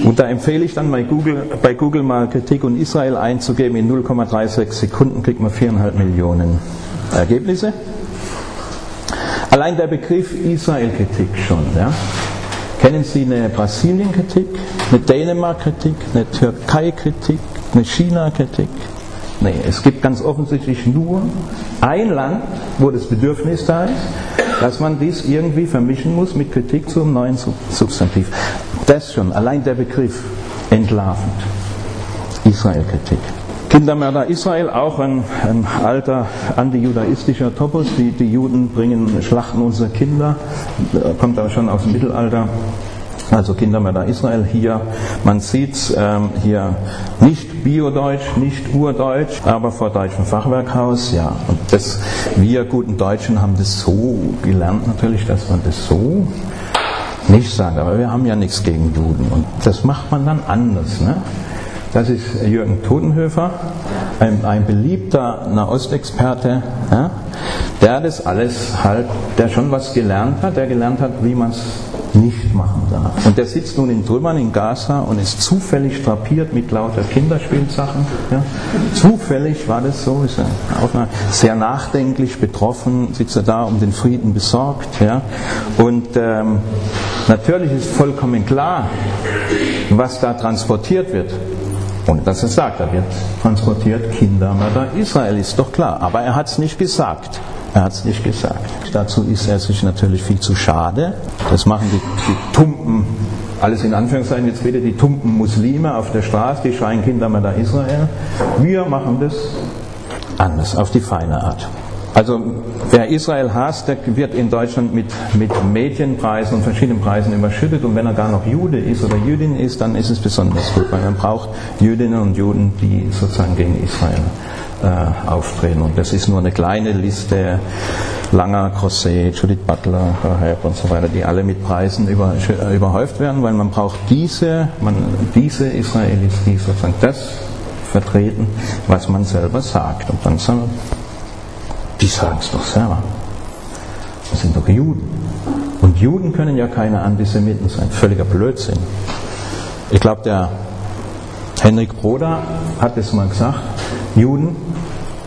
Speaker 1: Und da empfehle ich dann bei Google, bei Google mal Kritik und Israel einzugeben, in 0,36 Sekunden kriegt man 4,5 Millionen Ergebnisse. Allein der Begriff Israel-Kritik schon, ja, Kennen Sie eine Brasilien-Kritik, eine Dänemark-Kritik, eine Türkei-Kritik, eine China-Kritik? Nee, es gibt ganz offensichtlich nur ein Land, wo das Bedürfnis da ist, dass man dies irgendwie vermischen muss mit Kritik zum neuen Substantiv. Das schon, allein der Begriff entlarvend. Israel-Kritik. Kindermörder Israel, auch ein, ein alter antijudaistischer Topos. Die, die Juden bringen, schlachten unsere Kinder, kommt aber schon aus dem Mittelalter. Also Kindermörder Israel hier, man sieht ähm, hier nicht Biodeutsch, nicht Urdeutsch, aber vor deutschem Fachwerkhaus, ja. Und das, wir guten Deutschen haben das so gelernt natürlich, dass man das so nicht sagt, aber wir haben ja nichts gegen Juden und das macht man dann anders. Ne? Das ist Jürgen Totenhöfer, ein, ein beliebter Nahostexperte, ja, der das alles halt, der schon was gelernt hat, der gelernt hat, wie man es nicht machen darf. Und der sitzt nun in Trümmern in Gaza und ist zufällig drapiert mit lauter Kinderspielsachen. Ja. Zufällig war das so, ist er auch sehr nachdenklich, betroffen, sitzt er da um den Frieden besorgt. Ja. Und ähm, natürlich ist vollkommen klar, was da transportiert wird. Ohne dass er sagt, er wird transportiert Kindermörder Israel, ist doch klar. Aber er hat es nicht gesagt. Er hat es nicht gesagt. Dazu ist er sich natürlich viel zu schade. Das machen die, die tumpen, alles in Anführungszeichen jetzt wieder die tumpen Muslime auf der Straße, die schreien Kindermörder Israel. Wir machen das anders, auf die feine Art. Also wer Israel hasst, der wird in Deutschland mit, mit Medienpreisen und verschiedenen Preisen überschüttet und wenn er gar noch Jude ist oder Jüdin ist, dann ist es besonders gut, weil man braucht Jüdinnen und Juden, die sozusagen gegen Israel äh, auftreten. Und das ist nur eine kleine Liste Langer, Crosset, Judith Butler, Herb und so weiter, die alle mit Preisen über, überhäuft werden, weil man braucht diese, man, diese Israelis, die sozusagen das vertreten, was man selber sagt. Und dann die sagen es doch selber. Das sind doch Juden. Und Juden können ja keine Antisemiten sein. Völliger Blödsinn. Ich glaube, der Henrik Broda hat es mal gesagt. Juden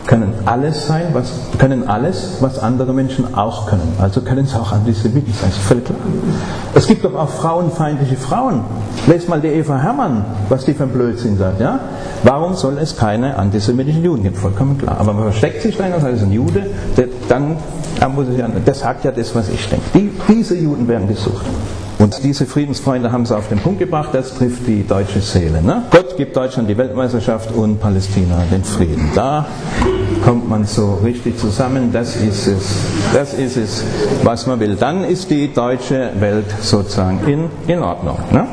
Speaker 1: können alles sein, was, können alles, was andere Menschen auch können. Also können sie auch Antisemiten sein, ist völlig klar. Es gibt doch auch frauenfeindliche Frauen. Lest mal die Eva Herrmann, was die für ein Blödsinn sagt. Ja? Warum soll es keine antisemitischen Juden geben? Vollkommen klar. Aber man versteckt sich dahinter, das heißt ein Jude, der, dann, muss ich ja, der sagt ja das, was ich denke. Die, diese Juden werden gesucht. Und diese Friedensfreunde haben es auf den Punkt gebracht, das trifft die deutsche Seele. Ne? Gott gibt Deutschland die Weltmeisterschaft und Palästina den Frieden. Da kommt man so richtig zusammen, das ist es, das ist es, was man will. Dann ist die deutsche Welt sozusagen in, in Ordnung. Ne?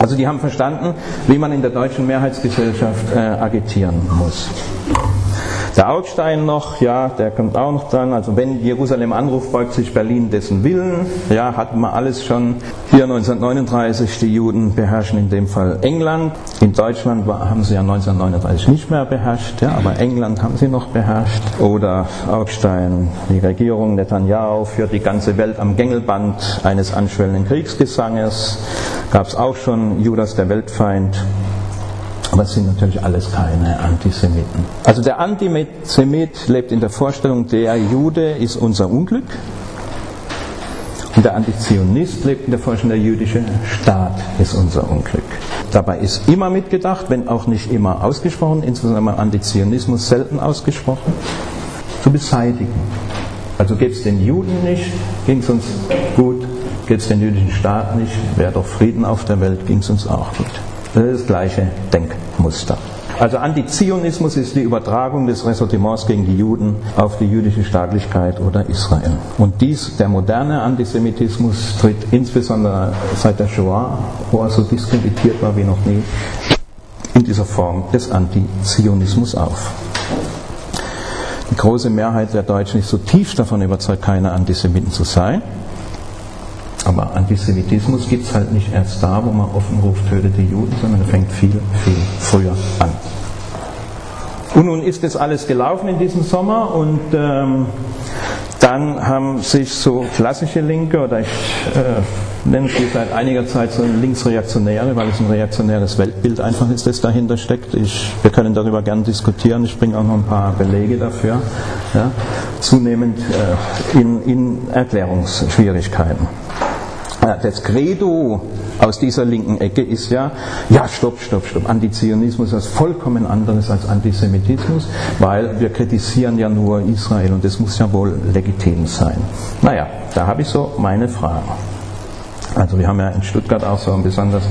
Speaker 1: Also die haben verstanden, wie man in der deutschen Mehrheitsgesellschaft äh, agitieren muss. Der Augstein noch, ja, der kommt auch noch dran. Also wenn Jerusalem anruft, beugt sich Berlin dessen Willen. Ja, hatten wir alles schon. Hier 1939, die Juden beherrschen in dem Fall England. In Deutschland haben sie ja 1939 nicht mehr beherrscht, ja, aber England haben sie noch beherrscht. Oder Augstein, die Regierung Netanyahu führt die ganze Welt am Gängelband eines anschwellenden Kriegsgesanges. Gab es auch schon Judas der Weltfeind. Aber es sind natürlich alles keine Antisemiten. Also der Antisemit lebt in der Vorstellung, der Jude ist unser Unglück. Und der Antizionist lebt in der Vorstellung, der jüdische Staat ist unser Unglück. Dabei ist immer mitgedacht, wenn auch nicht immer ausgesprochen, insbesondere Antizionismus selten ausgesprochen, zu beseitigen. Also geht es den Juden nicht, ging es uns gut, geht es den jüdischen Staat nicht, wäre doch Frieden auf der Welt, ging es uns auch gut. Das ist das gleiche Denkmuster. Also Antizionismus ist die Übertragung des Ressortiments gegen die Juden auf die jüdische Staatlichkeit oder Israel. Und dies, der moderne Antisemitismus, tritt insbesondere seit der Shoah, wo er so diskreditiert war wie noch nie, in dieser Form des Antizionismus auf. Die große Mehrheit der Deutschen ist so tief davon überzeugt, keine Antisemiten zu sein, aber Antisemitismus gibt es halt nicht erst da, wo man offen ruft, tötet die Juden, sondern er fängt viel, viel früher an. Und nun ist das alles gelaufen in diesem Sommer und ähm, dann haben sich so klassische Linke, oder ich äh, nenne sie seit einiger Zeit so Linksreaktionäre, weil es ein reaktionäres Weltbild einfach ist, das dahinter steckt. Ich, wir können darüber gerne diskutieren, ich bringe auch noch ein paar Belege dafür, ja, zunehmend äh, in, in Erklärungsschwierigkeiten. Das Credo aus dieser linken Ecke ist ja, ja, stopp, stopp, stopp, Antizionismus ist vollkommen anderes als Antisemitismus, weil wir kritisieren ja nur Israel und das muss ja wohl legitim sein. Naja, da habe ich so meine Fragen. Also wir haben ja in Stuttgart auch so ein besonders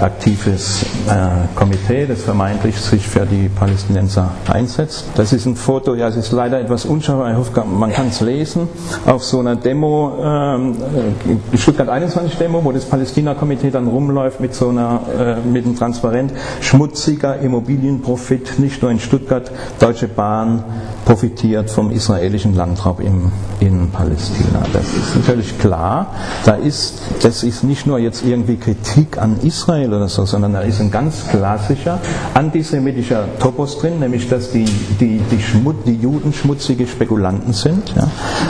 Speaker 1: aktives äh, Komitee, das vermeintlich sich für die Palästinenser einsetzt. Das ist ein Foto, ja es ist leider etwas unscharf, ich hoffe man kann es lesen, auf so einer Demo, ähm, äh, Stuttgart 21 Demo, wo das Palästina-Komitee dann rumläuft mit so einer, äh, mit einem Transparent, schmutziger Immobilienprofit, nicht nur in Stuttgart, Deutsche Bahn profitiert vom israelischen Landraub im, in Palästina. Das ist natürlich klar, da ist, das ist nicht nur jetzt irgendwie Kritik an Israel oder so, sondern da ist ein ganz klassischer antisemitischer Topos drin, nämlich dass die, die, die, Schmut, die Juden schmutzige Spekulanten sind. Ja.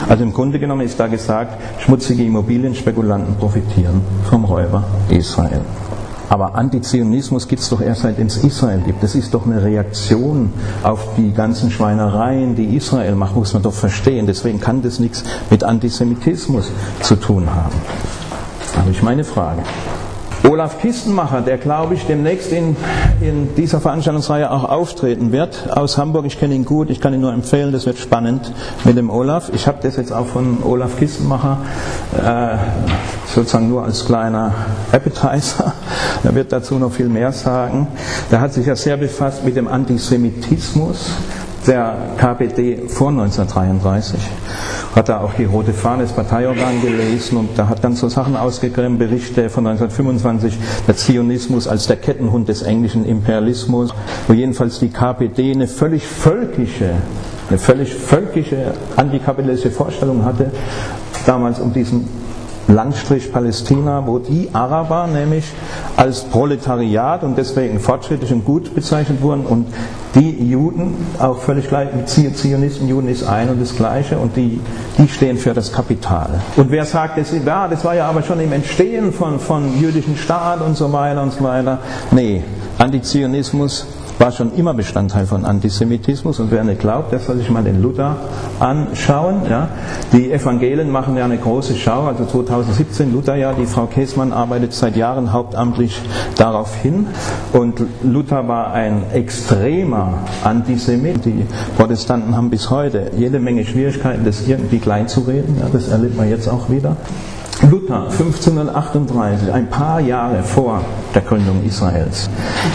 Speaker 1: Also im Grunde genommen ist da gesagt, schmutzige Immobilienspekulanten profitieren vom Räuber Israel. Aber Antizionismus gibt es doch erst seit es Israel gibt. Das ist doch eine Reaktion auf die ganzen Schweinereien, die Israel macht, muss man doch verstehen. Deswegen kann das nichts mit Antisemitismus zu tun haben habe ich meine Frage. Olaf Kistenmacher, der glaube ich demnächst in, in dieser Veranstaltungsreihe auch auftreten wird, aus Hamburg, ich kenne ihn gut, ich kann ihn nur empfehlen, das wird spannend mit dem Olaf. Ich habe das jetzt auch von Olaf Kistenmacher äh, sozusagen nur als kleiner Appetizer, er wird dazu noch viel mehr sagen. Der hat sich ja sehr befasst mit dem Antisemitismus der KPD vor 1933 hat er auch die Rote Fahne des Parteiorgan gelesen und da hat dann so Sachen ausgegriffen, Berichte von 1925, der Zionismus als der Kettenhund des englischen Imperialismus, wo jedenfalls die KPD eine völlig völkische, eine völlig völkische antikapitalistische Vorstellung hatte, damals um diesen Landstrich Palästina, wo die Araber nämlich als Proletariat und deswegen fortschrittlich und gut bezeichnet wurden und die Juden, auch völlig gleich, mit Zionisten, Juden ist ein und das Gleiche und die, die stehen für das Kapital. Und wer sagt, das, ja, das war ja aber schon im Entstehen von, von jüdischen Staat und so weiter und so weiter. Nee, Antizionismus war schon immer Bestandteil von Antisemitismus und wer nicht glaubt, der soll sich mal den Luther anschauen. Ja. Die Evangelien machen ja eine große Schau, also 2017 Lutherjahr, die Frau Käsmann arbeitet seit Jahren hauptamtlich darauf hin und Luther war ein extremer Antisemit. Die Protestanten haben bis heute jede Menge Schwierigkeiten, das irgendwie kleinzureden, ja, das erlebt man jetzt auch wieder. Luther 1538, ein paar Jahre vor der Gründung Israels,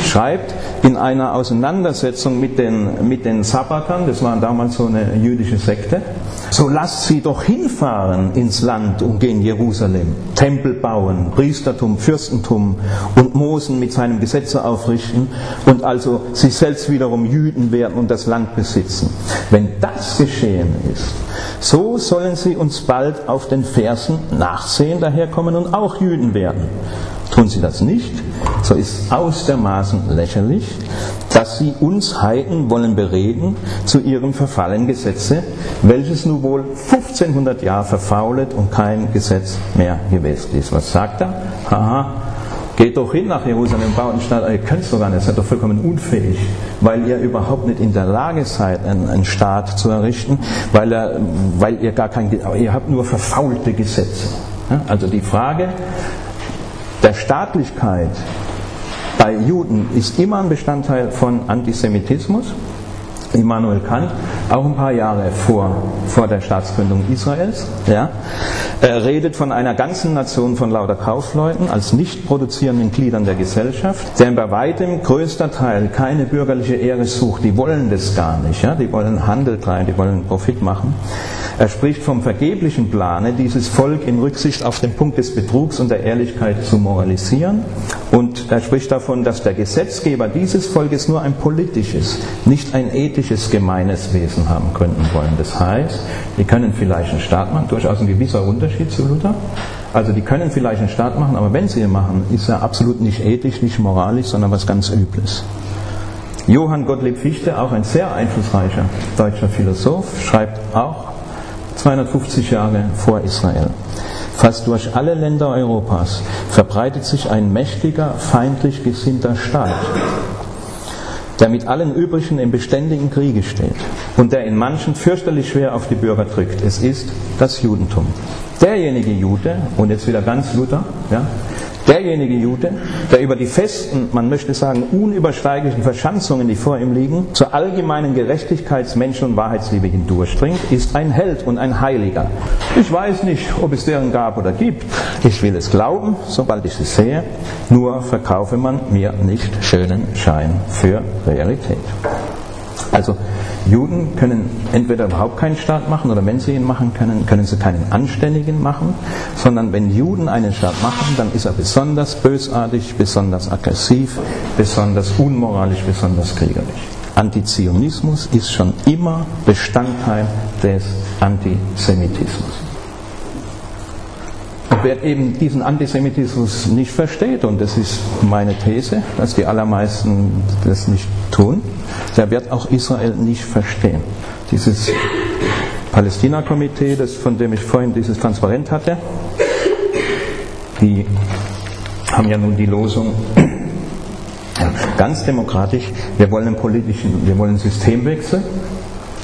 Speaker 1: schreibt in einer Auseinandersetzung mit den, mit den Sabbatern, das war damals so eine jüdische Sekte, so lasst sie doch hinfahren ins Land umgehen Jerusalem, Tempel bauen, Priestertum, Fürstentum und Mosen mit seinem Gesetze aufrichten und also sich selbst wiederum Jüden werden und das Land besitzen. Wenn das geschehen ist, so sollen sie uns bald auf den Fersen nachsehen daherkommen und auch Jüden werden. Tun sie das nicht, so ist aus der Maßen lächerlich, dass sie uns Heiden wollen bereden zu ihrem verfallenen Gesetze, welches nun wohl 1500 Jahre verfaulet und kein Gesetz mehr gewesen ist. Was sagt er? Haha, Geht doch hin nach Jerusalem, baut eine Stadt, ihr könnt es doch gar nicht, seid doch vollkommen unfähig, weil ihr überhaupt nicht in der Lage seid, einen, einen Staat zu errichten, weil, er, weil ihr gar kein, ihr habt nur verfaulte Gesetze. Also die Frage der Staatlichkeit bei Juden ist immer ein Bestandteil von Antisemitismus. Immanuel Kant, auch ein paar Jahre vor, vor der Staatsgründung Israels. Ja. Redet von einer ganzen Nation von lauter Kaufleuten als nicht produzierenden Gliedern der Gesellschaft, deren bei weitem größter Teil keine bürgerliche Ehre sucht. Die wollen das gar nicht. Ja. Die wollen Handel treiben, die wollen Profit machen. Er spricht vom vergeblichen Plane, dieses Volk in Rücksicht auf den Punkt des Betrugs und der Ehrlichkeit zu moralisieren. Und er spricht davon, dass der Gesetzgeber dieses Volkes nur ein politisches, nicht ein ethisches gemeines Wesen haben könnten wollen. Das heißt, die können vielleicht einen Staat machen, durchaus ein gewisser Unterschied zu Luther. Also die können vielleicht einen Staat machen, aber wenn sie ihn machen, ist er absolut nicht ethisch, nicht moralisch, sondern was ganz Übles. Johann Gottlieb Fichte, auch ein sehr einflussreicher deutscher Philosoph, schreibt auch 250 Jahre vor Israel. Fast durch alle Länder Europas verbreitet sich ein mächtiger, feindlich gesinnter Staat, der mit allen übrigen im beständigen Kriege steht und der in manchen fürchterlich schwer auf die Bürger drückt. Es ist das Judentum. Derjenige Jude, und jetzt wieder ganz Luther, ja, derjenige Jude, der über die festen, man möchte sagen, unübersteiglichen Verschanzungen, die vor ihm liegen, zur allgemeinen Gerechtigkeits-, Menschen- und Wahrheitsliebe hindurchdringt, ist ein Held und ein Heiliger. Ich weiß nicht, ob es deren gab oder gibt. Ich will es glauben, sobald ich es sehe. Nur verkaufe man mir nicht schönen Schein für Realität. Also Juden können entweder überhaupt keinen Staat machen oder wenn sie ihn machen können, können sie keinen anständigen machen, sondern wenn Juden einen Staat machen, dann ist er besonders bösartig, besonders aggressiv, besonders unmoralisch, besonders kriegerisch. Antizionismus ist schon immer Bestandteil des Antisemitismus. Wer eben diesen Antisemitismus nicht versteht, und das ist meine These, dass die allermeisten das nicht tun, der wird auch Israel nicht verstehen. Dieses Palästina-Komitee, von dem ich vorhin dieses Transparent hatte, die haben ja nun die Losung, (clears throat) ganz demokratisch, wir wollen einen politischen, wir wollen einen Systemwechsel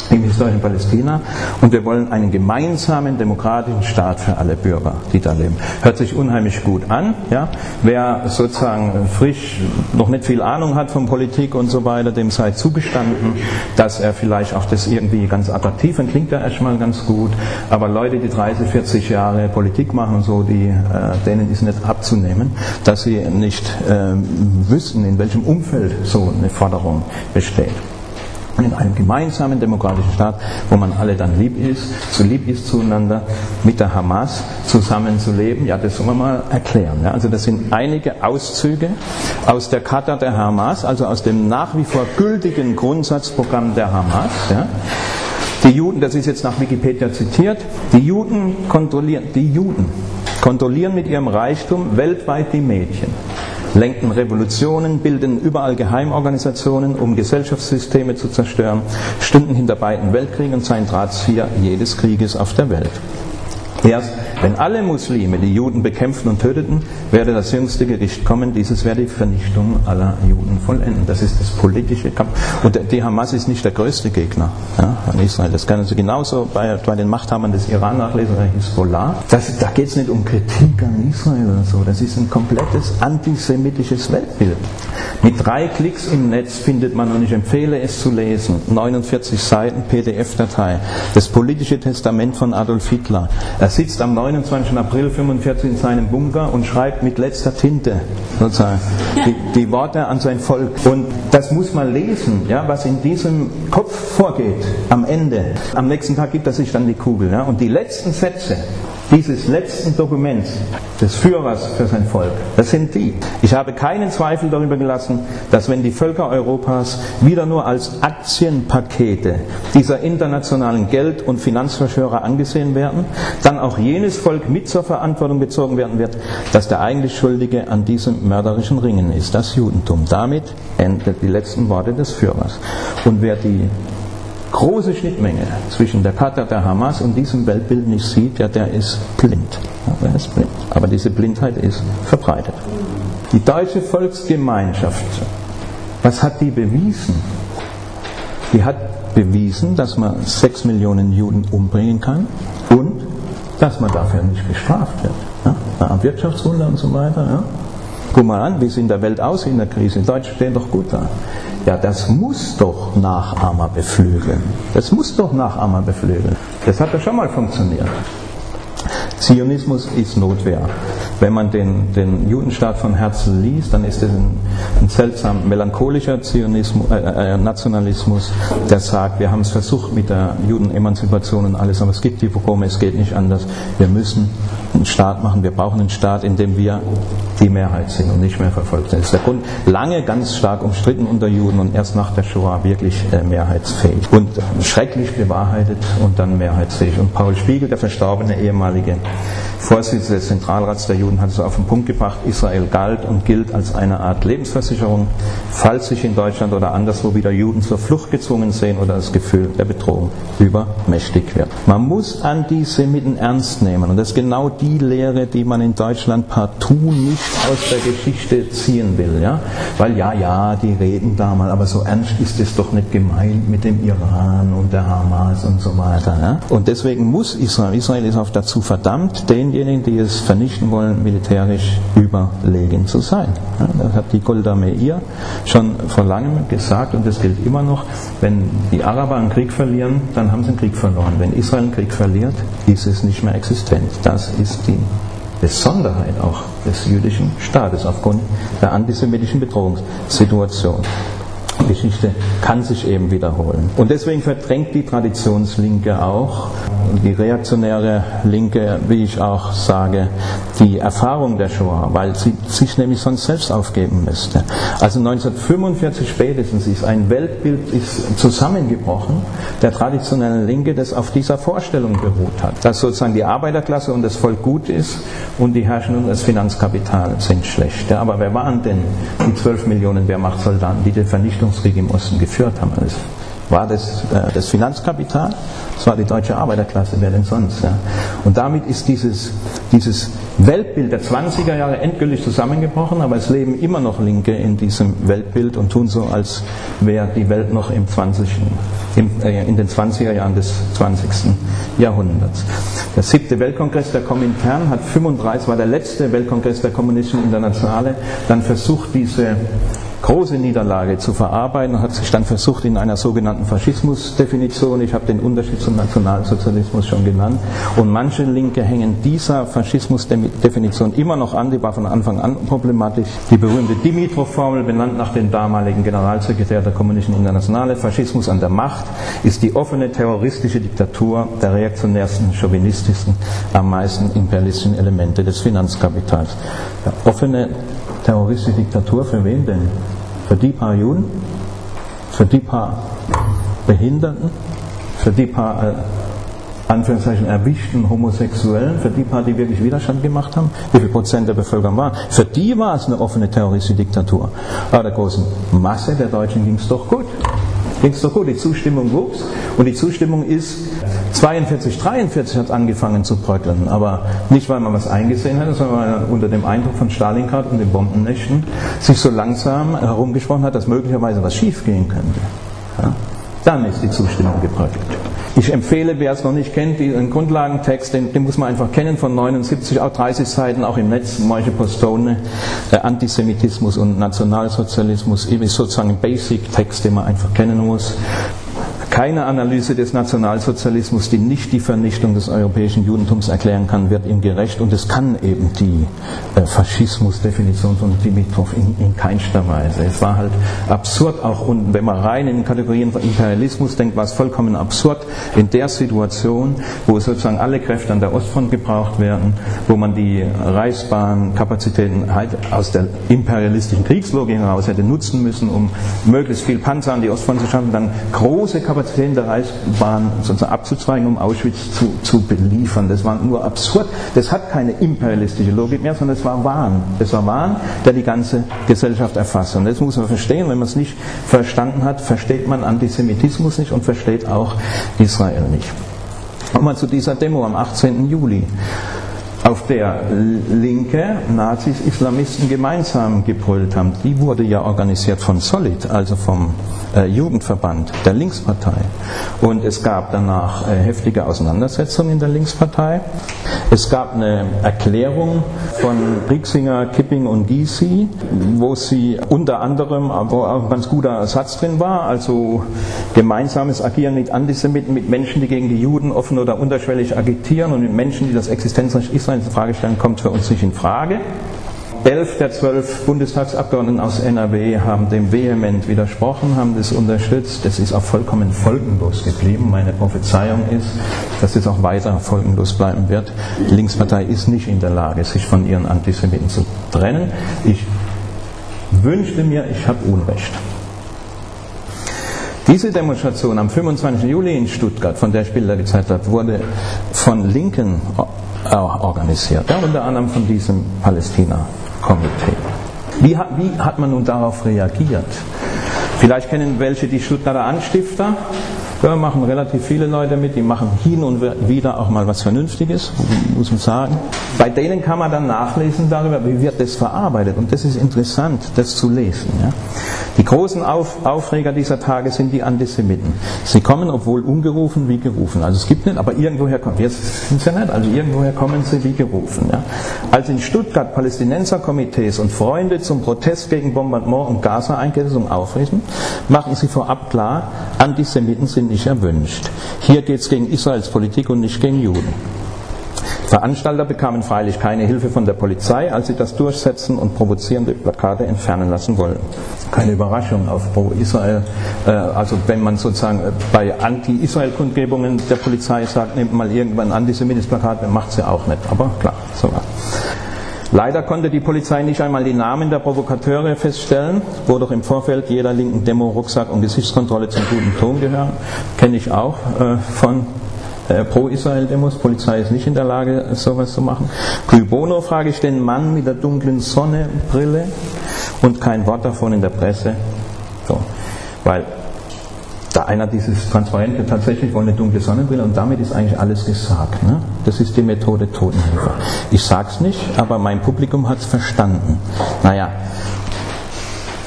Speaker 1: im historischen Palästina und wir wollen einen gemeinsamen demokratischen Staat für alle Bürger, die da leben. Hört sich unheimlich gut an. Ja? Wer sozusagen frisch noch nicht viel Ahnung hat von Politik und so weiter, dem sei zugestanden, dass er vielleicht auch das irgendwie ganz attraktiv und klingt ja erstmal ganz gut. Aber Leute, die 30, 40 Jahre Politik machen und so, die, äh, denen ist nicht abzunehmen, dass sie nicht äh, wissen, in welchem Umfeld so eine Forderung besteht in einem gemeinsamen demokratischen Staat, wo man alle dann lieb ist, so lieb ist zueinander, mit der Hamas zusammenzuleben. Ja, das sollen wir mal erklären. Ja. Also das sind einige Auszüge aus der Charta der Hamas, also aus dem nach wie vor gültigen Grundsatzprogramm der Hamas. Ja. Die Juden, das ist jetzt nach Wikipedia zitiert, die Juden kontrollieren, die Juden kontrollieren mit ihrem Reichtum weltweit die Mädchen lenken Revolutionen, bilden überall Geheimorganisationen, um Gesellschaftssysteme zu zerstören, stünden hinter beiden Weltkriegen und seien Drahtzieher jedes Krieges auf der Welt. Erst wenn alle Muslime die Juden bekämpften und töteten, werde das jüngste Gericht kommen. Dieses werde die Vernichtung aller Juden vollenden. Das ist das politische Kampf. Und die Hamas ist nicht der größte Gegner ja, an Israel. Das können Sie genauso bei, bei den Machthabern des Iran nachlesen, der Hisbollah. Das, da geht es nicht um Kritik an Israel oder so. Das ist ein komplettes antisemitisches Weltbild. Mit drei Klicks im Netz findet man, und ich empfehle es zu lesen, 49 Seiten PDF-Datei, das politische Testament von Adolf Hitler. Er sitzt am 29. April 1945 in seinem Bunker und schreibt mit letzter Tinte sozusagen die, die, Worte an sein Volk. Und das muss man lesen, ja, was in diesem Kopf vorgeht am Ende. Am nächsten Tag gibt er sich dann die Kugel. Ja, und die letzten Sätze, dieses letzten Dokuments des Führers für sein Volk. Das sind die. Ich habe keinen Zweifel darüber gelassen, dass wenn die Völker Europas wieder nur als Aktienpakete dieser internationalen Geld- und Finanzverschwörer angesehen werden, dann auch jenes Volk mit zur Verantwortung gezogen werden wird, dass der eigentlich Schuldige an diesem mörderischen Ringen ist, das Judentum. Damit endet die letzten Worte des Führers. Und wer die große Schnittmenge zwischen der Charta der Hamas und diesem Weltbild nicht sieht, ja, der ist blind. Ja, der ist blind. Aber diese Blindheit ist verbreitet. Die deutsche Volksgemeinschaft, was hat die bewiesen? Die hat bewiesen, dass man sechs Millionen Juden umbringen kann und dass man dafür nicht bestraft wird. Ja? Wirtschaftswunder und so weiter. Ja? Guck mal an, wie es in der Welt aussieht in der Krise. Die Deutschen stehen doch gut da. Ja, das muss doch Nachahmer beflügeln. Das muss doch Nachahmer beflügeln. Das hat ja schon mal funktioniert. Zionismus ist Notwehr. Wenn man den, den Judenstaat von Herzen liest, dann ist es ein, ein seltsam melancholischer Zionismus, äh, äh, Nationalismus, der sagt, wir haben es versucht mit der Judenemanzipation und alles, aber es gibt die Pogrome, es geht nicht anders. Wir müssen einen Staat machen, wir brauchen einen Staat, in dem wir die Mehrheit sind und nicht mehr verfolgt sind. Das ist der Grund, lange ganz stark umstritten unter Juden und erst nach der Shoah wirklich äh, mehrheitsfähig. Und schrecklich bewahrheitet und dann mehrheitsfähig. Und Paul Spiegel, der verstorbene ehemalige Vorsitzende des Zentralrats der Juden, Juden hat es auf den Punkt gebracht, Israel galt und gilt als eine Art Lebensversicherung, falls sich in Deutschland oder anderswo wieder Juden zur Flucht gezwungen sehen oder das Gefühl der Bedrohung übermächtig wird. Man muss Antisemiten ernst nehmen und das ist genau die Lehre, die man in Deutschland partout nicht aus der Geschichte ziehen will. Ja? Weil ja, ja, die reden da mal, aber so ernst ist es doch nicht gemeint mit dem Iran und der Hamas und so weiter. Ja? Und deswegen muss Israel, Israel ist auch dazu verdammt, denjenigen, die es vernichten wollen, militärisch überlegen zu sein. Das hat die Golda Meir schon vor langem gesagt und das gilt immer noch. Wenn die Araber einen Krieg verlieren, dann haben sie einen Krieg verloren. Wenn Israel einen Krieg verliert, ist es nicht mehr existent. Das ist die Besonderheit auch des jüdischen Staates aufgrund der antisemitischen Bedrohungssituation. Die Geschichte kann sich eben wiederholen. Und deswegen verdrängt die Traditionslinke auch, die reaktionäre Linke, wie ich auch sage, die Erfahrung der Shoah, weil sie sich nämlich sonst selbst aufgeben müsste. Also 1945 spätestens ist ein Weltbild ist zusammengebrochen der traditionellen Linke, das auf dieser Vorstellung beruht hat, dass sozusagen die Arbeiterklasse und das Volk gut ist und die Herrschenden und das Finanzkapital sind schlecht. Aber wer waren denn die 12 Millionen Wehrmachtssoldaten, die den Vernichtungskrieg im Osten geführt haben? Das war das, äh, das Finanzkapital, das war die deutsche Arbeiterklasse, wer denn sonst? Ja? Und damit ist dieses, dieses Weltbild der 20er Jahre endgültig zusammengebrochen, aber es leben immer noch Linke in diesem Weltbild und tun so, als wäre die Welt noch im 20. Im, äh, in den 20er Jahren des 20. Jahrhunderts. Der siebte Weltkongress der Komintern hat 35, war der letzte Weltkongress der Kommunistischen Internationale, dann versucht diese große Niederlage zu verarbeiten und hat sich dann versucht in einer sogenannten Faschismusdefinition, ich habe den Unterschied zum Nationalsozialismus schon genannt, und manche Linke hängen dieser Faschismusdefinition immer noch an, die war von Anfang an problematisch. Die berühmte Dimitrov-Formel, benannt nach dem damaligen Generalsekretär der Kommunistischen Internationale, Faschismus an der Macht, ist die offene terroristische Diktatur der reaktionärsten, chauvinistischsten, am meisten imperialistischen Elemente des Finanzkapitals. Der offene terroristische Diktatur für wen denn? Für die paar Juden? Für die paar Behinderten? Für die paar äh, Anführungszeichen erwischten Homosexuellen, für die paar, die wirklich Widerstand gemacht haben, wie viel Prozent der Bevölkerung waren, für die war es eine offene terroristische Diktatur. Aber der großen Masse der Deutschen ging es doch gut ging es doch gut, die Zustimmung wuchs und die Zustimmung ist 42, 43 hat angefangen zu bröckeln, aber nicht weil man was eingesehen hat, sondern weil man unter dem Eindruck von Stalingrad und den Bombennächten sich so langsam herumgesprochen hat, dass möglicherweise was schiefgehen könnte. Ja? Dann ist die Zustimmung gebröckelt. Ich empfehle, wer es noch nicht kennt, den Grundlagentext, den, den, muss man einfach kennen, von 79, auch 30 Seiten, auch im Netz, Moische Postone, äh, Antisemitismus und Nationalsozialismus, ist sozusagen ein Basic-Text, den man einfach kennen muss keine Analyse des Nationalsozialismus, die nicht die Vernichtung des europäischen Judentums erklären kann, wird ihm gerecht. Und es kann eben die äh, Faschismusdefinition von Dimitrov in, in keinster Weise. Es war halt absurd, auch und wenn man rein in Kategorien von Imperialismus denkt, war es vollkommen absurd in der Situation, wo sozusagen alle Kräfte an der Ostfront gebraucht werden, wo man die Reichsbahnkapazitäten halt aus der imperialistischen Kriegslogik heraus hätte nutzen müssen, um möglichst viel Panzer an die Ostfront zu schaffen, dann große Kapazitäten Kapazitäten der Reichsbahn sozusagen abzuzweigen, um Auschwitz zu, zu beliefern. Das war nur absurd. Das hat keine imperialistische Logik mehr, sondern es war Wahn. Es war Wahn, der die ganze Gesellschaft erfasst. Und das muss man verstehen. Wenn man es nicht verstanden hat, versteht man Antisemitismus nicht und versteht auch Israel nicht. Nochmal zu dieser Demo am 18. Juli auf der Linke Nazis, Islamisten gemeinsam gebrüllt haben. Die wurde ja organisiert von Solid, also vom äh, Jugendverband der Linkspartei. Und es gab danach äh, heftige Auseinandersetzungen in der Linkspartei. Es gab eine Erklärung von Rieksinger, Kipping und Gysi, wo sie unter anderem, wo auch ein ganz guter Satz drin war, also gemeinsames Agieren mit Antisemiten, mit Menschen, die gegen die Juden offen oder unterschwellig agitieren und mit Menschen, die das Existenzrecht Israels in Frage stellen, kommt für uns nicht in Frage. Elf der zwölf Bundestagsabgeordneten aus NRW haben dem vehement widersprochen, haben das unterstützt. Das ist auch vollkommen folgenlos geblieben. Meine Prophezeiung ist, dass es auch weiter folgenlos bleiben wird. Die Linkspartei ist nicht in der Lage, sich von ihren Antisemiten zu trennen. Ich wünschte mir, ich habe Unrecht. Diese Demonstration am 25. Juli in Stuttgart, von der ich Bilder gezeigt habe, wurde von Linken organisiert, ja, unter anderem von diesem Palästina-Komitee. Wie hat, wie hat man nun darauf reagiert? Vielleicht kennen welche die Stuttgarter Anstifter, da machen relativ viele Leute mit, die machen hin und wieder auch mal was Vernünftiges, muss man sagen. Bei denen kann man dann nachlesen darüber, wie wird das verarbeitet. Und das ist interessant, das zu lesen. Ja. Die großen Auf Aufreger dieser Tage sind die Antisemiten. Sie kommen, obwohl ungerufen wie gerufen. Also es gibt nicht, aber irgendwoher kommen. Jetzt sind sie nicht, also irgendwoher kommen sie wie gerufen. Ja. Als in Stuttgart Palästinenserkomitees und Freunde zum Protest gegen Bombardement und Gaza-Einkehrung aufrichten, machen sie vorab klar, Antisemiten sind nicht erwünscht. Hier geht es gegen Israels Politik und nicht gegen Juden. Veranstalter bekamen freilich keine Hilfe von der Polizei, als sie das durchsetzen und provozierende Plakate entfernen lassen wollten. Keine Überraschung auf Pro-Israel. Äh, also wenn man sozusagen äh, bei Anti-Israel-Kundgebungen der Polizei sagt, nehmt mal irgendwann ein antisemitisches Plakat, dann macht sie auch nicht. Aber klar, so war. Leider konnte die Polizei nicht einmal die Namen der Provokateure feststellen, wo doch im Vorfeld jeder linken Demo Rucksack und Gesichtskontrolle zum guten Ton gehören. Kenne ich auch äh, von äh, Pro-Israel-Demos. Polizei ist nicht in der Lage, sowas zu machen. Cui frage ich den Mann mit der dunklen Sonnebrille und kein Wort davon in der Presse. So. Weil da einer dieses Transparente tatsächlich wohl eine dunkle Sonnenbrille und damit ist eigentlich alles gesagt. Ne? Das ist die Methode Totenhelfer. Ich sag's nicht, aber mein Publikum hat's verstanden. Naja,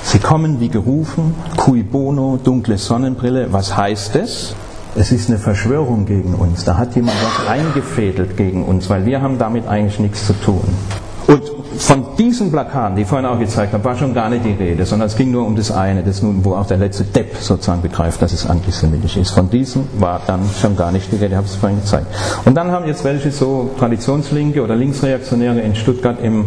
Speaker 1: sie kommen wie gerufen, cui bono, dunkle Sonnenbrille, was heißt es? Es ist eine Verschwörung gegen uns. Da hat jemand was eingefädelt gegen uns, weil wir haben damit eigentlich nichts zu tun. Und von diesen Plakaten, die ich vorhin auch gezeigt habe, war schon gar nicht die Rede, sondern es ging nur um das eine, das nun, wo auch der letzte Depp sozusagen begreift, dass es antisemitisch ist. Von diesen war dann schon gar nicht die Rede, ich habe es vorhin gezeigt. Und dann haben jetzt welche so Traditionslinke oder Linksreaktionäre in Stuttgart im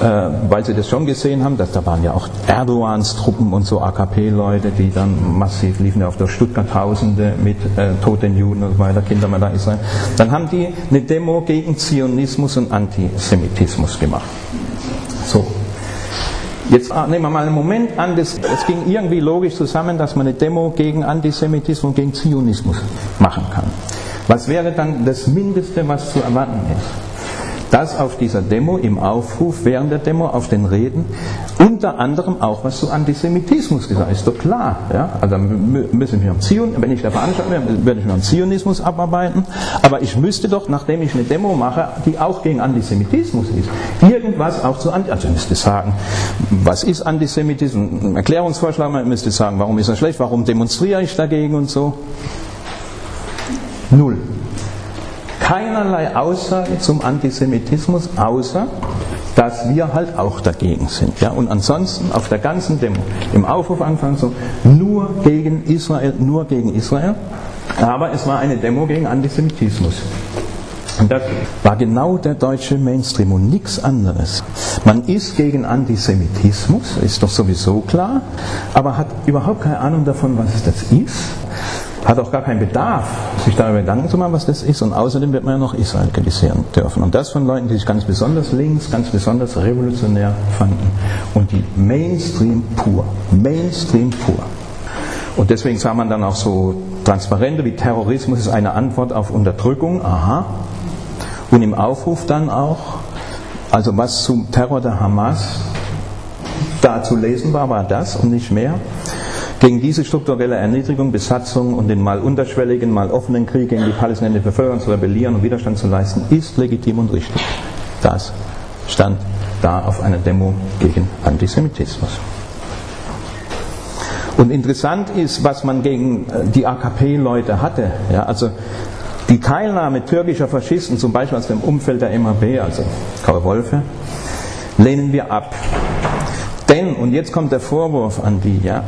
Speaker 1: äh, weil sie das schon gesehen haben, dass da waren ja auch Erdogans Truppen und so AKP-Leute, die dann massiv liefen ja auf der Stuttgart Tausende mit äh, toten Juden und so weiter, Kinder mal da Israel. Dann haben die eine Demo gegen Zionismus und Antisemitismus gemacht. So. Jetzt ah, nehmen wir mal einen Moment an, es ging irgendwie logisch zusammen, dass man eine Demo gegen Antisemitismus und gegen Zionismus machen kann. Was wäre dann das Mindeste, was zu erwarten ist? Dass auf dieser Demo, im Aufruf während der Demo, auf den Reden, unter anderem auch was zu Antisemitismus gesagt ist. doch klar. Ja? Also müssen wir Zion, wenn ich der Veranstalter wäre, würde ich mir am Zionismus abarbeiten. Aber ich müsste doch, nachdem ich eine Demo mache, die auch gegen Antisemitismus ist, irgendwas auch zu Antisemitismus. Also müsste sagen, was ist Antisemitismus? Ein Erklärungsvorschlag, man müsste sagen, warum ist er schlecht, warum demonstriere ich dagegen und so. Keinerlei Aussage zum Antisemitismus, außer dass wir halt auch dagegen sind. Ja? Und ansonsten auf der ganzen Demo, im Aufruf anfangen so, nur gegen Israel, nur gegen Israel. Aber es war eine Demo gegen Antisemitismus. Und das war genau der deutsche Mainstream und nichts anderes. Man ist gegen Antisemitismus, ist doch sowieso klar, aber hat überhaupt keine Ahnung davon, was das ist hat auch gar keinen Bedarf, sich darüber Gedanken zu machen, was das ist. Und außerdem wird man ja noch Israel kritisieren dürfen. Und das von Leuten, die sich ganz besonders links, ganz besonders revolutionär fanden. Und die Mainstream pur. Mainstream pur. Und deswegen sah man dann auch so Transparente wie Terrorismus ist eine Antwort auf Unterdrückung. Aha. Und im Aufruf dann auch, also was zum Terror der Hamas da zu lesen war, war das und nicht mehr. Gegen diese strukturelle Erniedrigung, Besatzung und den mal unterschwelligen, mal offenen Krieg gegen die palästinensische Bevölkerung zu rebellieren und Widerstand zu leisten, ist legitim und richtig. Das stand da auf einer Demo gegen Antisemitismus. Und interessant ist, was man gegen äh, die AKP-Leute hatte. Ja, also die Teilnahme türkischer Faschisten, zum Beispiel aus dem Umfeld der MAB, also Karl Wolfe, lehnen wir ab. Und jetzt kommt der Vorwurf an die, ja,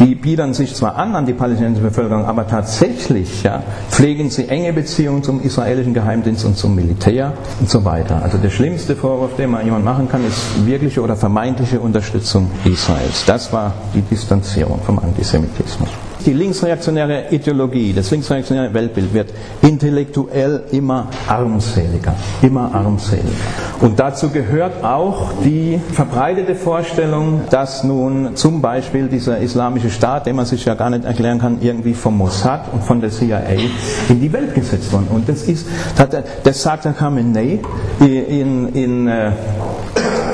Speaker 1: die biedern sich zwar an an die palästinensische Bevölkerung, aber tatsächlich ja, pflegen sie enge Beziehungen zum israelischen Geheimdienst und zum Militär und so weiter. Also der schlimmste Vorwurf, den man jemand machen kann, ist wirkliche oder vermeintliche Unterstützung Israels. Das war die Distanzierung vom Antisemitismus. Die linksreaktionäre Ideologie, das linksreaktionäre Weltbild wird intellektuell immer armseliger, immer armseliger. Und dazu gehört auch die verbreitete Vorstellung, dass nun zum Beispiel dieser islamische Staat, den man sich ja gar nicht erklären kann, irgendwie vom Mossad und von der CIA in die Welt gesetzt worden. Und das ist, das sagt der Khamenei in, in, äh,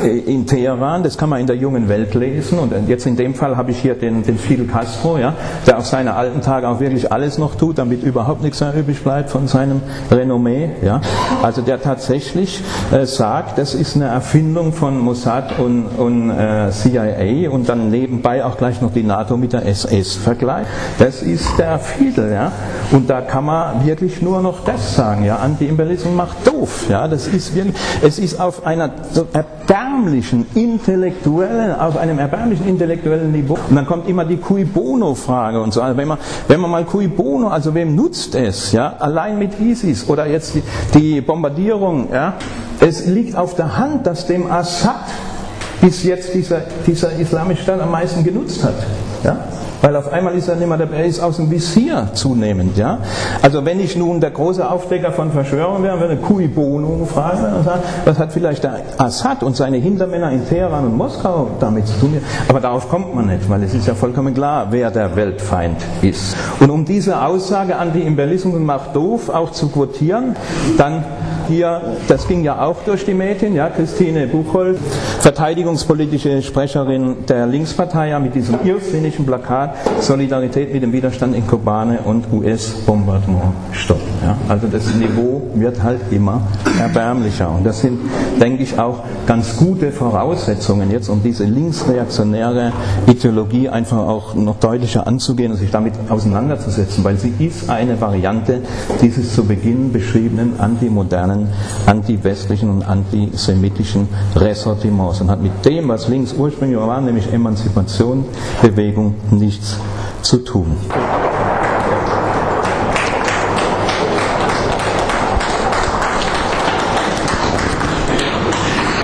Speaker 1: in Teheran, das kann man in der jungen Welt lesen und jetzt in dem Fall habe ich hier den, den Fidel Castro, ja, der auf seine alten Tage auch wirklich alles noch tut, damit überhaupt nichts mehr übrig bleibt von seinem Renommee, ja. Also der tatsächlich äh, sagt, das ist eine Erfindung von Mossad und, und äh, CIA und dann nebenbei auch gleich noch die NATO mit der SS vergleicht. Das ist der Fidel, ja. Und da kann man wirklich nur noch das sagen, ja. Anti-Imperialismus macht doof, ja. Das ist wirklich, es ist auf einer so erbärmlichen, intellektuellen, auf einem erbärmlichen intellektuellen Niveau. Und dann kommt immer die Cui Bono-Frage und so. Also wenn man, wenn man mal Cui Bono, also wem nutzt es, ja, allein mit ISIS oder jetzt die, die Bombardierung, ja, es liegt auf der Hand, dass dem Assad bis jetzt dieser, dieser islamische Staat am meisten genutzt hat. Ja? Weil auf einmal ist er nicht mehr dabei, ist aus dem Visier zunehmend. Ja? Also wenn ich nun der große Aufdecker von Verschwörungen wäre, würde Cui Bono fragen was hat vielleicht der Assad und seine Hintermänner in Teheran und Moskau damit zu tun? Aber darauf kommt man nicht, weil es ist ja vollkommen klar, wer der Weltfeind ist. Und um diese Aussage Anti-Imperialismus macht doof auch zu quotieren, dann hier, das ging ja auch durch die Medien, ja, Christine Buchholz, verteidigungspolitische Sprecherin der Linkspartei, ja, mit diesem irrsinnigen Plakat Solidarität mit dem Widerstand in Kobane und US-Bombardement stoppen. Ja. Also das Niveau wird halt immer erbärmlicher. Und das sind, denke ich, auch ganz gute Voraussetzungen jetzt, um diese linksreaktionäre Ideologie einfach auch noch deutlicher anzugehen und sich damit auseinanderzusetzen, weil sie ist eine Variante dieses zu Beginn beschriebenen antimodernen modernen anti-westlichen und antisemitischen Ressortiments und hat mit dem, was links ursprünglich war, nämlich Emanzipation, Bewegung, nichts zu tun.